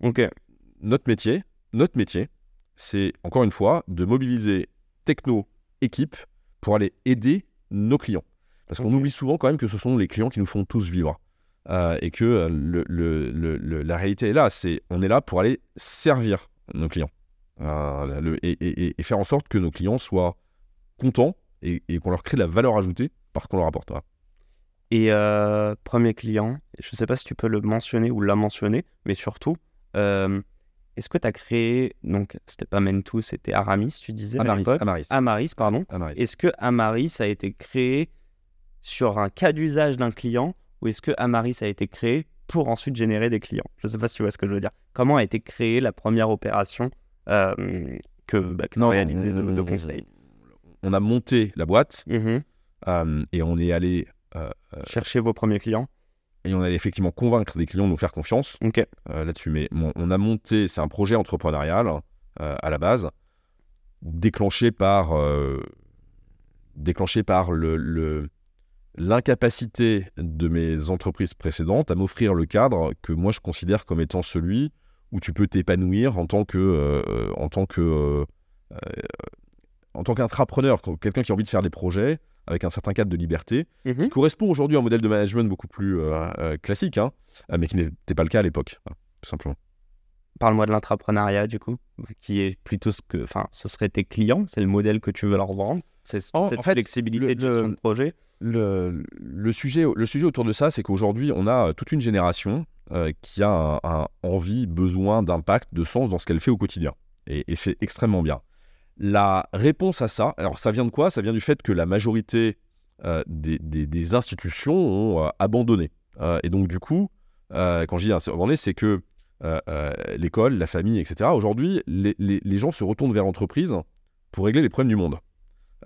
Ok. Notre métier, notre métier, c'est encore une fois de mobiliser techno, équipe pour aller aider nos clients. Parce qu'on oublie souvent quand même que ce sont les clients qui nous font tous vivre. Euh, et que euh, le, le- le- le- la réalité est là, c'est on est là pour aller servir nos clients. Euh, et, et- et- et faire en sorte que nos clients soient contents et, et qu'on leur crée de la valeur ajoutée parce qu'on leur apporte. Voilà. Et euh, premier client, je sais pas si tu peux le mentionner ou la mentionner, mais surtout, est-ce que tu as créé, donc c'était pas Mentou, c'était Aramis, tu disais à Amaris, l'époque? Amaris, Amaris, pardon. Amaris. Est-ce que Amaris a été créé sur un cas d'usage d'un client ou est-ce que Amaris a été créé pour ensuite générer des clients? Je ne sais pas si tu vois ce que je veux dire. Comment a été créée la première opération euh, que, bah, que as réalisée de, de conseil? on a monté la boîte Mhm. euh, et on est allé euh, euh, Cherchez vos premiers clients. et on allait effectivement convaincre des clients de nous faire confiance euh, là-dessus. Mais on a monté, c'est un projet entrepreneurial euh, à la base, déclenché par, euh, déclenché par le, le- l'incapacité de mes entreprises précédentes à m'offrir le cadre que moi je considère comme étant celui où tu peux t'épanouir en tant que, euh, en tant que, euh, en tant qu'intrapreneur, quelqu'un qui a envie de faire des projets avec un certain cadre de liberté Mhm. qui correspond aujourd'hui à un modèle de management beaucoup plus euh, classique, hein, mais qui n'était pas le cas à l'époque, hein, tout simplement. Parle-moi de l'entrepreneuriat, du coup, qui est plutôt ce que. Enfin, ce serait tes clients, c'est le modèle que tu veux leur vendre. C'est En- cette en fait, flexibilité le- de gestion de projet? le, le sujet, le sujet autour de ça, c'est qu'aujourd'hui, on a euh, toute une génération euh, qui a un, un envie, besoin d'impact, de sens dans ce qu'elle fait au quotidien. Et, et c'est extrêmement bien. La réponse à ça, alors ça vient de quoi? Ça vient du fait que la majorité euh, des, des- des institutions ont euh, abandonné. Et donc, du coup, quand je dis abandonné, c'est que euh, euh, l'école, la famille, etc., aujourd'hui, les, les- les gens se retournent vers l'entreprise pour régler les problèmes du monde.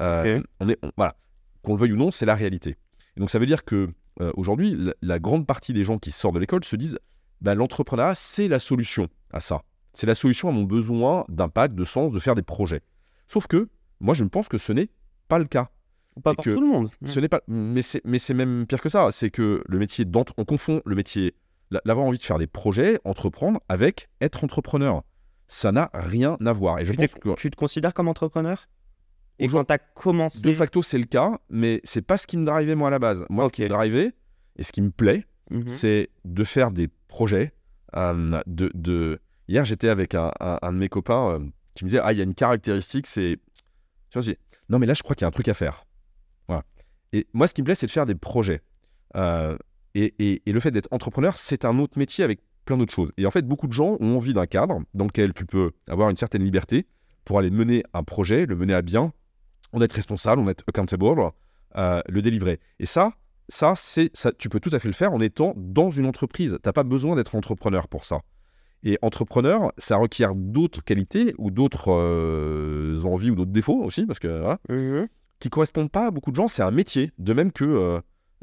Euh, on est, on- voilà qu'on le veuille ou non, c'est la réalité. Et donc ça veut dire que aujourd'hui, la, la grande partie des gens qui sortent de l'école se disent bah, l'entrepreneuriat, c'est la solution à ça. C'est la solution à mon besoin d'impact, de sens, de faire des projets. Sauf que moi, je pense que ce n'est pas le cas. Pas pour tout le monde. Ce n'est pas, mais c'est, mais c'est même pire que ça. C'est que le métier d'entre, on confond le métier, l'avoir envie de faire des projets, entreprendre, avec être entrepreneur. Ça n'a rien à voir. Et je tu, pense t'es- que tu te considères comme entrepreneur? Et quand tu as commencé. de facto, c'est le cas, mais c'est pas ce qui me drivait moi à la base. Moi, ce qui me drivait et ce qui me plaît, Mhm. c'est de faire des projets. euh, de, de... Hier, j'étais avec un, un- un de mes copains euh, qui me disait Ah, il y a une caractéristique, c'est. Tu vois, Non, mais là, je crois qu'il y a un truc à faire. Voilà. Et moi, ce qui me plaît, c'est de faire des projets. Euh, et, et- et le fait d'être entrepreneur, c'est un autre métier avec plein d'autres choses. Et en fait, beaucoup de gens ont envie d'un cadre dans lequel tu peux avoir une certaine liberté pour aller mener un projet, le mener à bien, en être responsable, en être accountable, euh, le délivrer. Et ça, ça, c'est, ça, tu peux tout à fait le faire en étant dans une entreprise. Tu n'as pas besoin d'être entrepreneur pour ça. Et entrepreneur, ça requiert d'autres qualités ou d'autres euh, envies ou d'autres défauts aussi, parce que voilà, Mhm. qui correspondent pas à beaucoup de gens. C'est un métier. De même que euh,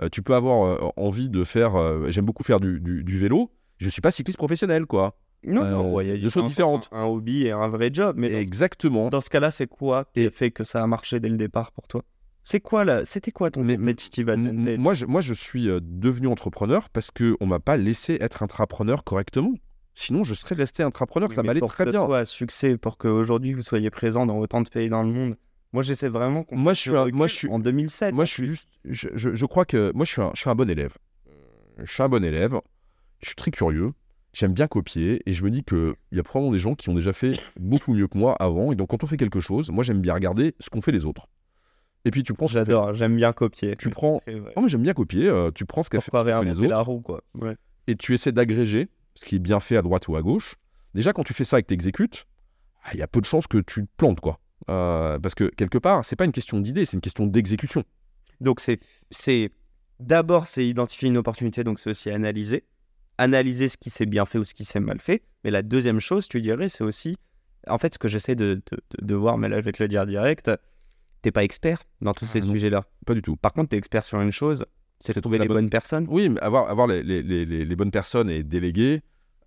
tu peux avoir euh, envie de faire. euh, J'aime beaucoup faire du, du- du vélo. Je suis pas cycliste professionnel, quoi. Non, Euh, non, ouais, il y a deux choses différentes. Un, hobby et un vrai job. Mais dans ce- Exactement. dans ce cas-là, c'est quoi qui a fait que ça a marché dès le départ pour toi? C'est quoi là C'était quoi ton Mais- Moi, je, moi, je suis euh, devenu entrepreneur parce qu'on ne m'a pas laissé être intrapreneur correctement. Sinon, je serais resté intrapreneur, Oui, ça m'allait pour très que bien. ce soit un succès, pour qu'aujourd'hui vous soyez présent dans autant de pays dans le monde. Moi, j'essaie vraiment Moi, je suis un- moi, je suis- en 2007. Moi, je suis juste. Je, je- je crois que. Moi, je suis, un, je suis un bon élève. Je suis un bon élève. Je suis très curieux. J'aime bien copier. Et je me dis qu'il y a probablement des gens qui ont déjà fait beaucoup mieux que moi avant. Et donc, quand on fait quelque chose, moi, j'aime bien regarder ce qu'ont fait les autres. Et puis, tu prends J'adore, j'aime bien copier. Tu prends. Non, mais j'aime bien copier. euh, tu prends ce qu'a fait, fait les autres. la roue, quoi Ouais. et tu essaies d'agréger ce qui est bien fait à droite ou à gauche, déjà quand tu fais ça et que tu exécutes, ah, il y a peu de chances que tu te plantes, quoi. Euh, parce que quelque part, c'est pas une question d'idée, c'est une question d'exécution. Donc, c'est, d'abord, c'est identifier une opportunité, donc c'est aussi analyser. Analyser ce qui s'est bien fait ou ce qui s'est mal fait. Mais la deuxième chose, tu dirais, c'est aussi, en fait, ce que j'essaie de, de, de- de voir, mais là, je vais te le dire direct, t'es pas expert dans tous ces Ah, non. sujets-là. Pas du tout. Par contre, tu es expert sur une chose, c'est C'est trouver les bonne- bonnes personnes. Oui, mais avoir, avoir les, les- les- les- les bonnes personnes et déléguer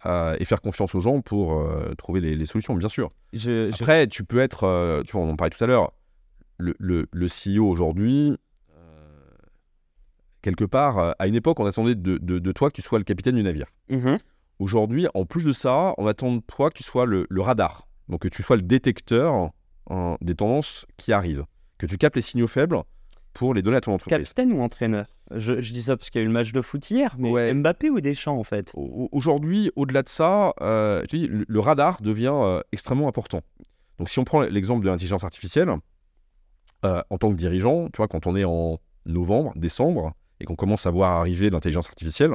euh, et faire confiance aux gens pour euh, trouver les, les solutions, bien sûr. Je, je- Après, tu peux être, euh, tu vois, on en parlait tout à l'heure, le, le, le CEO aujourd'hui, quelque part, à une époque, on attendait de, de- de toi que tu sois le capitaine du navire. Mhm. Aujourd'hui, en plus de ça, on attend de toi que tu sois le, le radar. Donc que tu sois le détecteur hein, des tendances qui arrivent. Que tu captes les signaux faibles pour les donner à ton entreprise. Capitaine ou entraîneur? Je, je dis ça parce qu'il y a eu le match de foot hier, mais Ouais. Mbappé ou Deschamps, en fait Au- Aujourd'hui, au-delà de ça, euh, je te dis, le, le radar devient euh, extrêmement important. Donc si on prend l'exemple de l'intelligence artificielle, euh, en tant que dirigeant, tu vois, quand on est en novembre, décembre, et qu'on commence à voir arriver l'intelligence artificielle,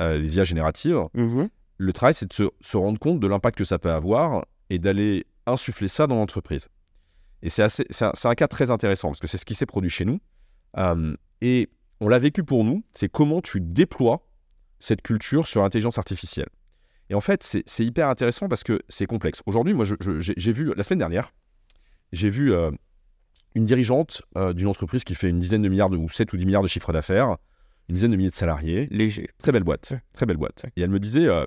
les IA génératives, Mhm. le travail, c'est de se, se rendre compte de l'impact que ça peut avoir et d'aller insuffler ça dans l'entreprise. Et c'est un, un cas très intéressant parce que c'est ce qui s'est produit chez nous. Et on l'a vécu pour nous, c'est comment tu déploies cette culture sur l'intelligence artificielle. Et en fait, c'est hyper intéressant parce que c'est complexe. Aujourd'hui, moi, j'ai vu, la semaine dernière, j'ai vu euh, une dirigeante euh, d'une entreprise qui fait une dizaine de milliards de, ou 7 ou 10 milliards de chiffre d'affaires, une dizaine de milliers de salariés, Léger. Très belle boîte, très belle boîte. Et elle me disait, euh,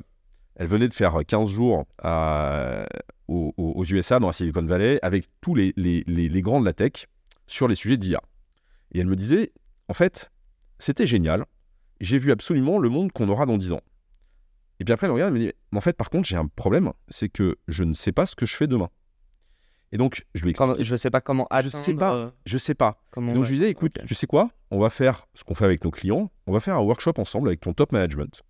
elle venait de faire 15 jours à- aux, aux- aux USA, dans la Silicon Valley, avec tous les, les, les- les grands de la tech sur les sujets d'IA. Et elle me disait, en fait, c'était génial. J'ai vu absolument le monde qu'on aura dans 10 ans. Et puis après, elle regarde et me dit, mais en fait, par contre, j'ai un problème, c'est que je ne sais pas ce que je fais demain. Et donc, je lui explique, je sais pas comment Je atteindre. sais pas. euh, je sais pas. Comment Donc je lui disais, écoute, tu sais quoi On va faire ce qu'on fait avec nos clients, on va faire un workshop ensemble avec ton top management.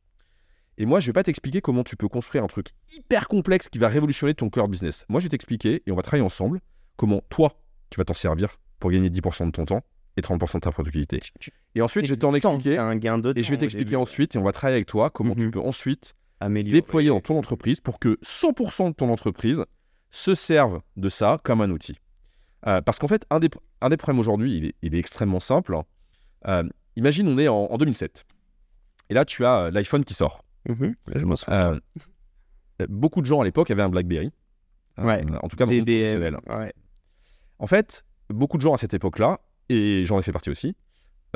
Et moi, je vais pas t'expliquer comment tu peux construire un truc hyper complexe qui va révolutionner ton core business. Moi, je vais t'expliquer et on va travailler ensemble comment toi, tu vas t'en servir pour gagner 10% de ton temps et 30% de ta productivité. Et ensuite, je vais t'en expliquer C'est un gain de temps. et je vais t'expliquer ensuite et on va travailler avec toi comment tu Mhm. peux ensuite Améliorer. déployer dans ton entreprise pour que 100% de ton entreprise se serve de ça comme un outil. Euh, parce qu'en fait, un des, un des problèmes aujourd'hui, il est, il est extrêmement simple. Euh, imagine, on est en, en 2007. Et là, tu as euh, l'iPhone qui sort. Mhm. Je m'en souviens. Euh, beaucoup de gens à l'époque avaient un BlackBerry. Euh, Ouais. en tout cas, dans BBM. professionnel. Ouais. En fait, beaucoup de gens à cette époque-là, et j'en ai fait partie aussi,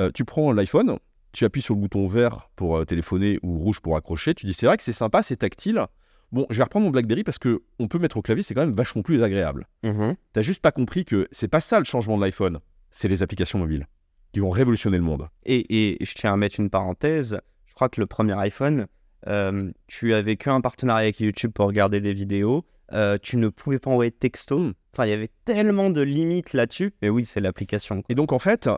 euh, tu prends l'iPhone, tu appuies sur le bouton vert pour euh, téléphoner ou rouge pour accrocher, tu dis c'est vrai que c'est sympa, c'est tactile. Bon, je vais reprendre mon BlackBerry parce que on peut mettre au clavier, c'est quand même vachement plus agréable. Mhm. T'as juste pas compris que c'est pas ça le changement de l'iPhone, c'est les applications mobiles qui vont révolutionner le monde. Et, et je tiens à mettre une parenthèse. Je crois que le premier iPhone, euh, tu avais qu'un partenariat avec YouTube pour regarder des vidéos. Euh, tu ne pouvais pas envoyer de texto. Enfin, il y avait tellement de limites là-dessus. Mais oui, c'est l'application. Et donc en fait,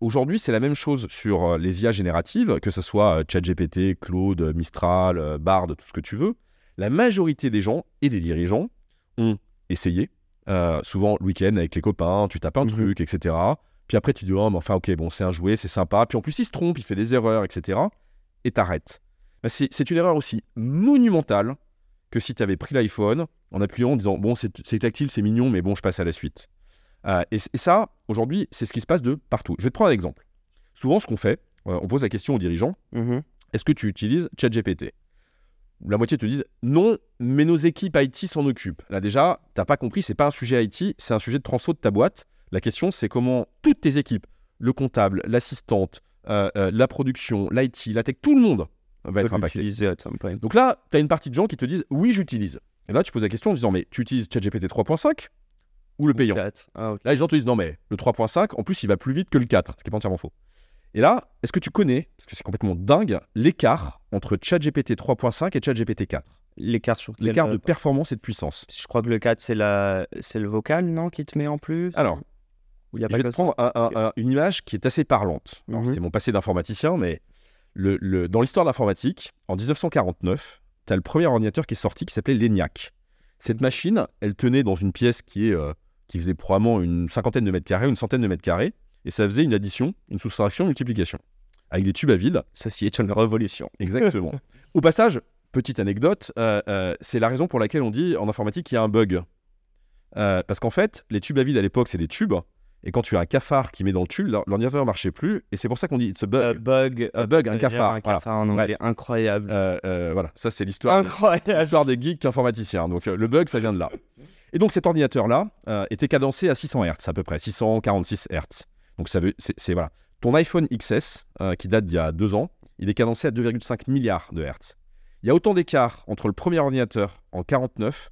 aujourd'hui c'est la même chose sur euh, les IA génératives, que ce soit euh, ChatGPT, Claude, Mistral, Bard, tout ce que tu veux. La majorité des gens et des dirigeants ont essayé, euh, souvent le week-end avec les copains, tu tapes un Mhm. truc, etc. Puis après tu dis oh mais enfin ok bon c'est un jouet, c'est sympa. Puis en plus il se trompe, il fait des erreurs, etc. Et t'arrêtes. C'est c'est une erreur aussi monumentale que si tu avais pris l'iPhone en appuyant en disant bon c'est tactile, c'est mignon, mais bon je passe à la suite. Euh, et, et ça, aujourd'hui, c'est ce qui se passe de partout. Je vais te prendre un exemple. Souvent, ce qu'on fait, euh, on pose la question aux dirigeants Mhm. est-ce que tu utilises ChatGPT? La moitié te disent non, mais nos équipes IT s'en occupent. Là, déjà, t'as pas compris, c'est pas un sujet IT, c'est un sujet de transfo de ta boîte. La question, c'est comment toutes tes équipes, le comptable, l'assistante, euh, la production, l'IT, la tech, tout le monde va être impacté. point. Donc là, tu as une partie de gens qui te disent oui, j'utilise. Et là, tu poses la question en disant mais tu utilises ChatGPT 3.5 ou le payant. Ah. Là, les gens te disent non, mais le 3.5, en plus, il va plus vite que le 4, ce qui est pas entièrement faux. Et là, est-ce que tu connais, parce que c'est complètement dingue, l'écart entre ChatGPT 3.5 et ChatGPT 4 L'écart sur L'écart euh, de performance et de puissance. Je crois que le 4, c'est la... c'est le vocal, non, qui te met en plus? Alors, il y a Je pas vais te prendre un- un- un- une image qui est assez parlante. Alors, Mhm. C'est mon passé d'informaticien, mais le, le- dans l'histoire de l'informatique, en 1949, tu as le premier ordinateur qui est sorti qui s'appelait l'ENIAC. Cette machine, elle tenait dans une pièce qui, est, euh, qui faisait probablement une cinquantaine de mètres carrés, une centaine de mètres carrés, et ça faisait une addition, une soustraction, une multiplication, avec des tubes à vide. Ceci est une révolution. Exactement. Au passage, petite anecdote, euh, euh, c'est la raison pour laquelle on dit en informatique qu'il y a un bug. Parce qu'en fait, les tubes à vide à l'époque, c'est des tubes. Et quand tu as un cafard qui met dans le tube, l'or- l'ordinateur ne marchait plus. Et c'est pour ça qu'on dit it's a bug. Euh, bug. Un bug, un cafard, Un voilà. cafard en anglais. Incroyable. Euh, euh, voilà, ça c'est l'histoire. L'histoire des geeks informaticiens. Donc euh, le bug, ça vient de là. Et donc cet ordinateur-là euh, était cadencé à 600 Hz à peu près, 646 Hz. Donc ça veut, c'est, voilà. Ton iPhone XS, euh, qui date d'il y a deux ans, il est cadencé à 2,5 milliards de Hertz. Il y a autant d'écart entre le premier ordinateur en 49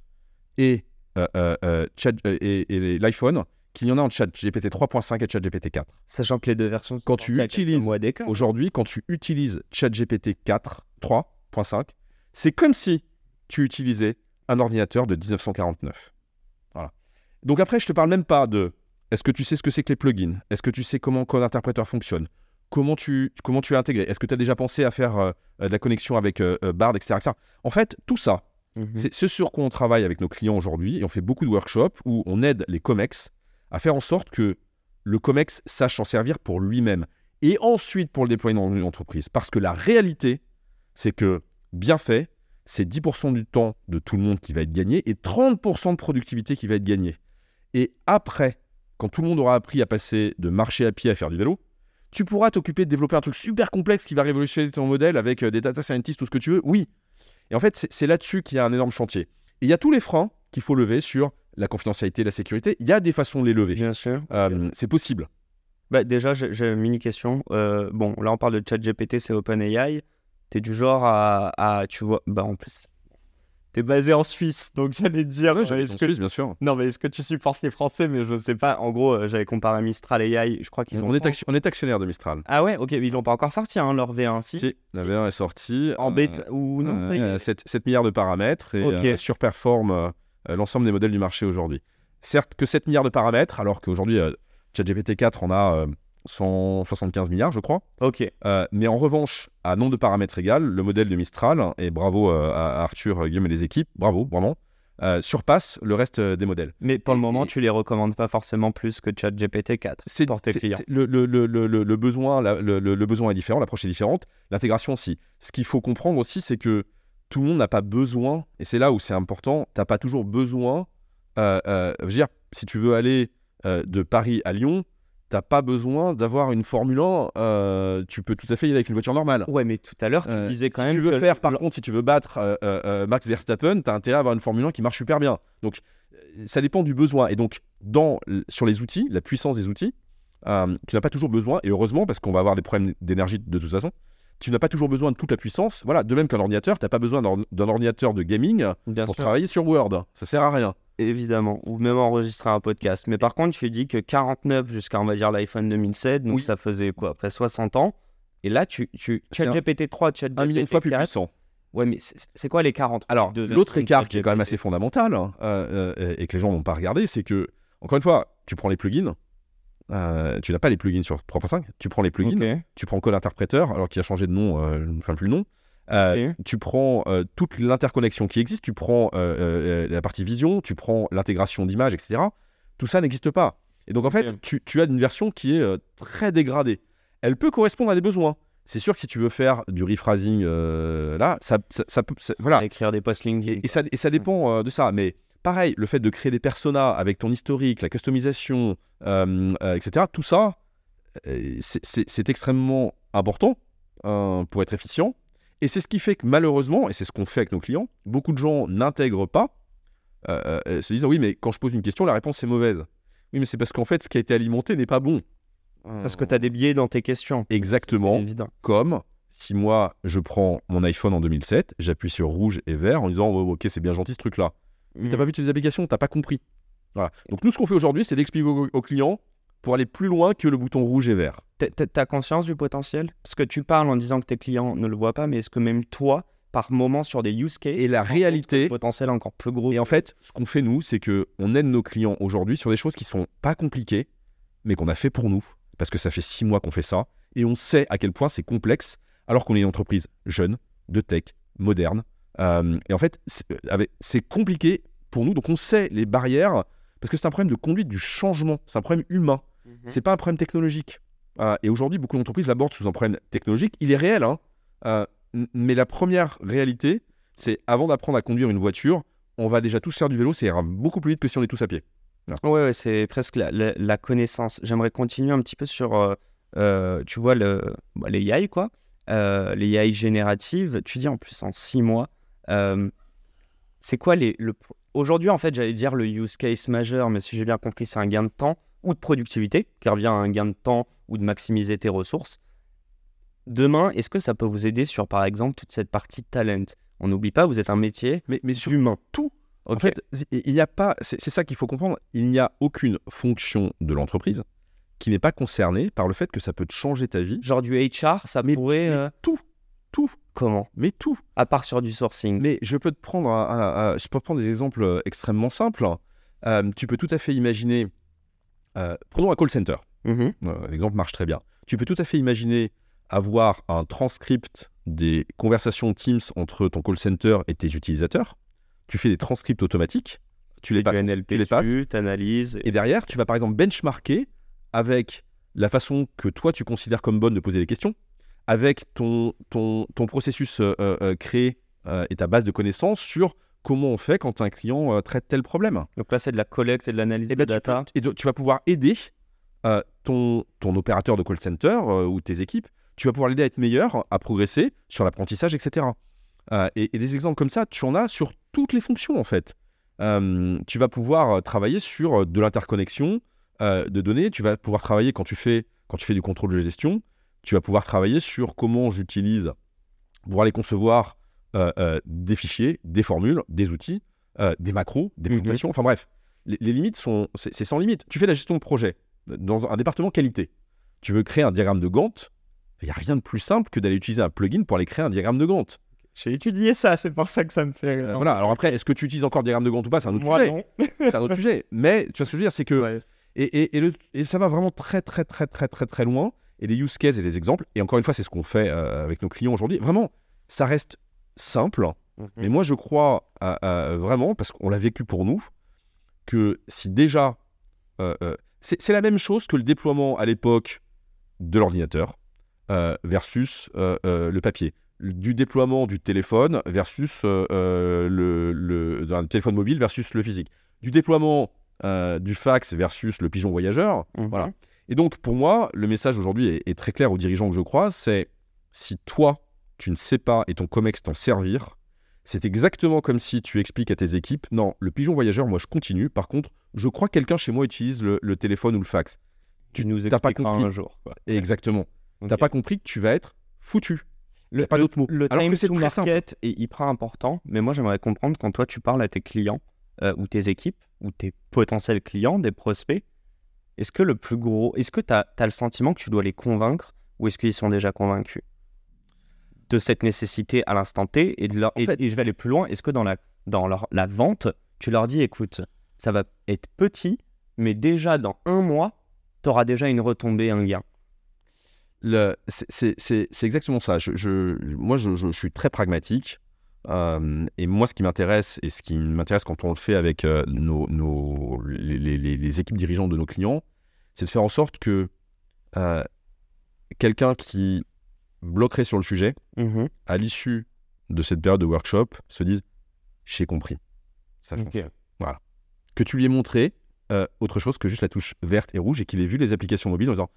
et, euh, et, et l'iPhone qu'il y en a en chat GPT 3.5 et chat GPT 4. Sachant que les deux versions sont Quand tu utilises. Aujourd'hui, quand tu utilises ChatGPT 4, 3.5, c'est comme si tu utilisais un ordinateur de 1949. Voilà. Donc après, je te parle même pas de est-ce que tu sais ce que c'est que les plugins? Est-ce que tu sais comment Code Interpreter fonctionne? Comment tu, comment tu as intégré? Est-ce que tu as déjà pensé à faire euh, de la connexion avec euh, euh, Bard, etc., etc. En fait, tout ça, Mhm. c'est ce sur quoi on travaille avec nos clients aujourd'hui et on fait beaucoup de workshops où on aide les COMEX à faire en sorte que le COMEX sache s'en servir pour lui-même et ensuite pour le déployer dans une entreprise. Parce que la réalité, c'est que bien fait, c'est 10% du temps de tout le monde qui va être gagné et 30% de productivité qui va être gagné. Et après, quand tout le monde aura appris à passer de marcher à pied à faire du vélo, tu pourras t'occuper de développer un truc super complexe qui va révolutionner ton modèle avec euh, des data scientists, tout ce que tu veux. Oui. Et en fait, c'est là-dessus qu'il y a un énorme chantier. Et il y a tous les freins qu'il faut lever sur la confidentialité, la sécurité. Il y a des façons de les lever. Bien sûr. Euh, c'est possible. Bah, déjà, j'ai une mini-question. Euh, bon, là, on parle de ChatGPT, c'est OpenAI. T'es du genre à, à- Tu vois. Bah, en plus. T'es basé en Suisse, donc j'allais te dire. euh, est-ce que... bien sûr. Non, mais est-ce que tu supportes les Français? Mais je sais pas. En gros, euh, j'avais comparé Mistral AI. Je crois qu'ils ont. On est, on actionnaire de Mistral. Ah ouais, ok, mais ils l'ont pas encore sorti, hein, leur V1. Si? Si, la V1 est sortie. En euh, bêta ou non ça y est. euh, 7, 7 milliards de paramètres et Ok. euh, surperforme euh, euh, l'ensemble des modèles du marché aujourd'hui. Certes que 7 milliards de paramètres, alors qu'aujourd'hui, euh, ChatGPT 4 en a euh, 175 milliards, je crois. Ok. Euh, mais en revanche, à nombre de paramètres égal, le modèle de Mistral, et bravo euh, à Arthur, Guillaume et les équipes, bravo, vraiment, euh, surpasse le reste euh, des modèles. Mais pour le moment, et- tu les recommandes pas forcément plus que ChatGPT 4 C'est pour tes clients. Le, le- le- le- le- le besoin, la- le besoin est différent, l'approche est différente, l'intégration aussi. Ce qu'il faut comprendre aussi, c'est que tout le monde n'a pas besoin, et c'est là où c'est important, tu n'as pas toujours besoin. euh, euh, je veux dire, si tu veux aller euh, de Paris à Lyon, tu n'as pas besoin d'avoir une Formule 1, euh, tu peux tout à fait y aller avec une voiture normale. Ouais, mais tout à l'heure, tu disais quand si même tu veux que faire, par contre, si tu veux battre Max Verstappen, tu as intérêt à avoir une Formule 1 qui marche super bien. Donc, ça dépend du besoin. Et donc, dans, sur les outils, la puissance des outils, tu n'as pas toujours besoin, et heureusement, parce qu'on va avoir des problèmes d'énergie de toute façon, tu n'as pas toujours besoin de toute la puissance. Voilà, de même qu'un ordinateur, tu n'as pas besoin d'un ordinateur de gaming bien pour sûr, travailler sur Word. Ça sert à rien. évidemment, ou même enregistrer un podcast. Mais par contre, tu dis que 49 jusqu'à on va dire l'iPhone 2007, donc Oui. ça faisait quoi après 60 ans. Et là, tu, tu ChatGPT 3, ChatGPT Un million de fois plus 4. puissant. Ouais, mais c'est quoi les 40 Alors, l'autre écart qui est quand même assez fondamental hein, euh, euh, et que les gens n'ont pas regardé, c'est que, encore une fois, tu prends les plugins, euh, tu n'as pas les plugins sur 3.5, tu prends les plugins, tu prends Code Interpreter, alors qu'il a changé de nom, euh, je ne me plus le nom. Euh. Tu prends toute l'interconnexion qui existe, tu prends la partie vision, tu prends l'intégration d'images, etc. Tout ça n'existe pas. Et donc en fait, tu, tu as une version qui est très dégradée. Elle peut correspondre à des besoins. C'est sûr que si tu veux faire du rephrasing là, ça, ça, ça peut. ça- voilà. Écrire des posts LinkedIn. Et, et ça, et ça dépend de ça. Mais pareil, le fait de créer des personas avec ton historique, la customisation, euh, euh, etc., tout ça, euh, c'est- extrêmement important euh, pour être efficient. Et c'est ce qui fait que malheureusement, et c'est ce qu'on fait avec nos clients, beaucoup de gens n'intègrent pas, se disant oui, mais quand je pose une question, la réponse est mauvaise. Oui, mais c'est parce qu'en fait, ce qui a été alimenté n'est pas bon. Parce que tu as des biais dans tes questions. Exactement évident. comme si moi je prends mon iPhone en 2007, j'appuie sur rouge et vert en disant oh, ok c'est bien gentil ce truc là. Mm. T'as pas vu toutes les applications, t'as pas compris. Voilà. Donc nous ce qu'on fait aujourd'hui c'est d'expliquer aux, aux clients pour aller plus loin que le bouton rouge et vert. T'as- conscience du potentiel? Parce que tu parles en disant que tes clients ne le voient pas, mais est-ce que même toi, par moment, sur des use cases, Et la réalité- le potentiel encore plus gros? Et en fait ce qu'on fait nous c'est que on aide nos clients aujourd'hui sur des choses qui sont pas compliquées mais qu'on a fait pour nous parce que ça fait six mois qu'on fait ça et on sait à quel point c'est complexe alors qu'on est une entreprise jeune, de tech, moderne. Euh, et en fait, c'est avec- c'est compliqué pour nous, donc on sait les barrières, parce que c'est un problème de conduite du changement, c'est un problème humain, Mhm. c'est pas un problème technologique. Euh, et aujourd'hui, beaucoup d'entreprises l'abordent sous un problème technologique. Il est réel, hein, euh, mais la première réalité, c'est avant d'apprendre à conduire une voiture, on va déjà tous faire du vélo, ça ira beaucoup plus vite que si on est tous à pied. Ouais, ouais, c'est presque la, la- la connaissance. J'aimerais continuer un petit peu sur, euh, euh, tu vois, le, bah, les AI, quoi. Euh, les AI génératives. Tu dis en plus en six mois. Euh, c'est quoi les. Le... Aujourd'hui, en fait, j'allais dire le use case majeur, mais si j'ai bien compris, c'est un gain de temps ou de productivité, qui revient à un gain de temps ou de maximiser tes ressources. Demain, est-ce que ça peut vous aider sur, par exemple, toute cette partie de talent? On n'oublie pas, vous êtes un métier Mais, mais sur humain. tout. En fait, il n'y a pas, c'est c'est ça qu'il faut comprendre, il n'y a aucune fonction de l'entreprise qui n'est pas concernée par le fait que ça peut te changer ta vie. genre du HR, ça Mais, pourrait. mais euh, tout, tout, Comment? Mais tout. À part sur du sourcing. Mais je peux te prendre, un- un- un- je peux te prendre des exemples euh, extrêmement simples. Euh, tu peux tout à fait imaginer, euh, prenons un call center. Mhm. Euh, L'exemple marche très bien. Tu peux tout à fait imaginer avoir un transcript des conversations Teams entre ton call center et tes utilisateurs. Tu fais des transcripts automatiques. Tu les passes. NLP tu les passes. dessus, t'analyses. Et derrière, tu vas par exemple benchmarker avec la façon que toi tu considères comme bonne de poser les questions, avec ton, ton, ton processus euh, euh, créé euh, et ta base de connaissances sur comment on fait quand un client traite tel problème. Donc là, c'est de la collecte et de l'analyse Et de ben, data. et tu vas pouvoir aider ton, ton opérateur de call center ou tes équipes, tu vas pouvoir l'aider à être meilleur, à progresser sur l'apprentissage, etc. Euh, et, et des exemples comme ça, tu en as sur toutes les fonctions en fait. Euh, tu vas pouvoir travailler sur de l'interconnexion euh, de données, tu vas pouvoir travailler quand tu, fais, quand tu fais du contrôle de gestion, tu vas pouvoir travailler sur comment j'utilise pour aller concevoir euh, euh, des fichiers, des formules, des outils, euh, des macros, des Mhm. présentations, enfin bref. Les, les limites sont, c'est sans limite. Tu fais la gestion de projet dans un département qualité. Tu veux créer un diagramme de Gantt, il n'y a rien de plus simple que d'aller utiliser un plugin pour aller créer un diagramme de Gantt. J'ai étudié ça, c'est pour ça que ça me fait. Euh, voilà, alors après, est-ce que tu utilises encore le diagramme de Gantt ou pas? C'est un autre Moi, sujet. non. C'est un autre sujet. Mais tu vois ce que je veux dire, c'est que. Ouais. Et, et- et le- et ça va vraiment très, très, très, très, très, très loin. Et les use cases et les exemples, et encore une fois, c'est ce qu'on fait euh, avec nos clients aujourd'hui. Vraiment, ça reste simple, Mhm. Mais moi, je crois à- à- vraiment, parce qu'on l'a vécu pour nous, que si déjà. euh, euh, c'est la même chose que le déploiement à l'époque de l'ordinateur euh, versus euh, euh, le papier. Du déploiement du téléphone versus euh, euh, le, le- d'un téléphone mobile versus le physique. Du déploiement euh, du fax versus le pigeon voyageur. Mhm. Voilà. Et donc, pour moi, le message aujourd'hui est, est très clair aux dirigeants que je croise, c'est si toi, tu ne sais pas et ton COMEX t'en servir, c'est exactement comme si tu expliques à tes équipes, non, le pigeon voyageur, moi, je continue. Par contre, je crois que quelqu'un chez moi utilise le, le téléphone ou le fax. Tu nous t'as pas expliqueras compris. un jour. quoi. Exactement. T'as Ok. pas compris que tu vas être foutu. Le, pas d'autre mot. Le Alors que c'est simple. market est hyper important, mais moi j'aimerais comprendre quand toi tu parles à tes clients euh, ou tes équipes ou tes potentiels clients, des prospects, est-ce que le plus gros, est-ce que tu as, le sentiment que tu dois les convaincre ou est-ce qu'ils sont déjà convaincus de cette nécessité à l'instant T et, de leur, En et, fait- et je vais aller plus loin, est-ce que dans la, dans leur, la vente, tu leur dis écoute, ça va être petit, mais déjà dans un mois, tu auras déjà une retombée, un gain? Le- c'est- c'est c'est- c'est exactement ça. Je, je- je- moi, je, je suis très pragmatique. Euh, et moi, ce qui m'intéresse, et ce qui m'intéresse quand on le fait avec euh, nos, nos- les, les- les- équipes dirigeantes de nos clients, c'est de faire en sorte que euh, quelqu'un qui bloquerait sur le sujet, Mhm. à l'issue de cette période de workshop, se dise J'ai compris. Ça change. Ok. Que tu lui aies montré autre chose que juste la touche verte et rouge et qu'il ait vu les applications mobiles en disant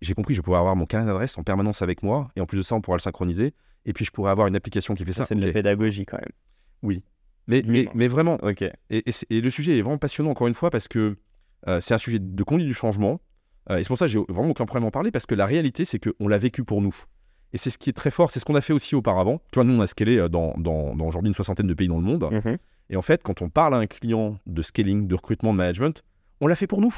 J'ai compris, je vais pouvoir avoir mon carnet d'adresse en permanence avec moi et en plus de ça, on pourra le synchroniser. Et puis, je pourrais avoir une application qui fait ça. C'est de Ok. la pédagogie quand même. mais, mais, Humain. mais vraiment, Ok. et, et c'est- et le sujet est vraiment passionnant, encore une fois, parce que euh, c'est un sujet de conduite du changement. Euh, et c'est pour ça que j'ai vraiment aucun problème à en parler, parce que la réalité, c'est qu'on l'a vécu pour nous. Et c'est ce qui est très fort, c'est ce qu'on a fait aussi auparavant. Tu vois, nous, on a scalé euh, dans, dans, dans aujourd'hui une soixantaine de pays dans le monde. Mhm. Et en fait, quand on parle à un client de scaling, de recrutement, de management, on l'a fait pour nous.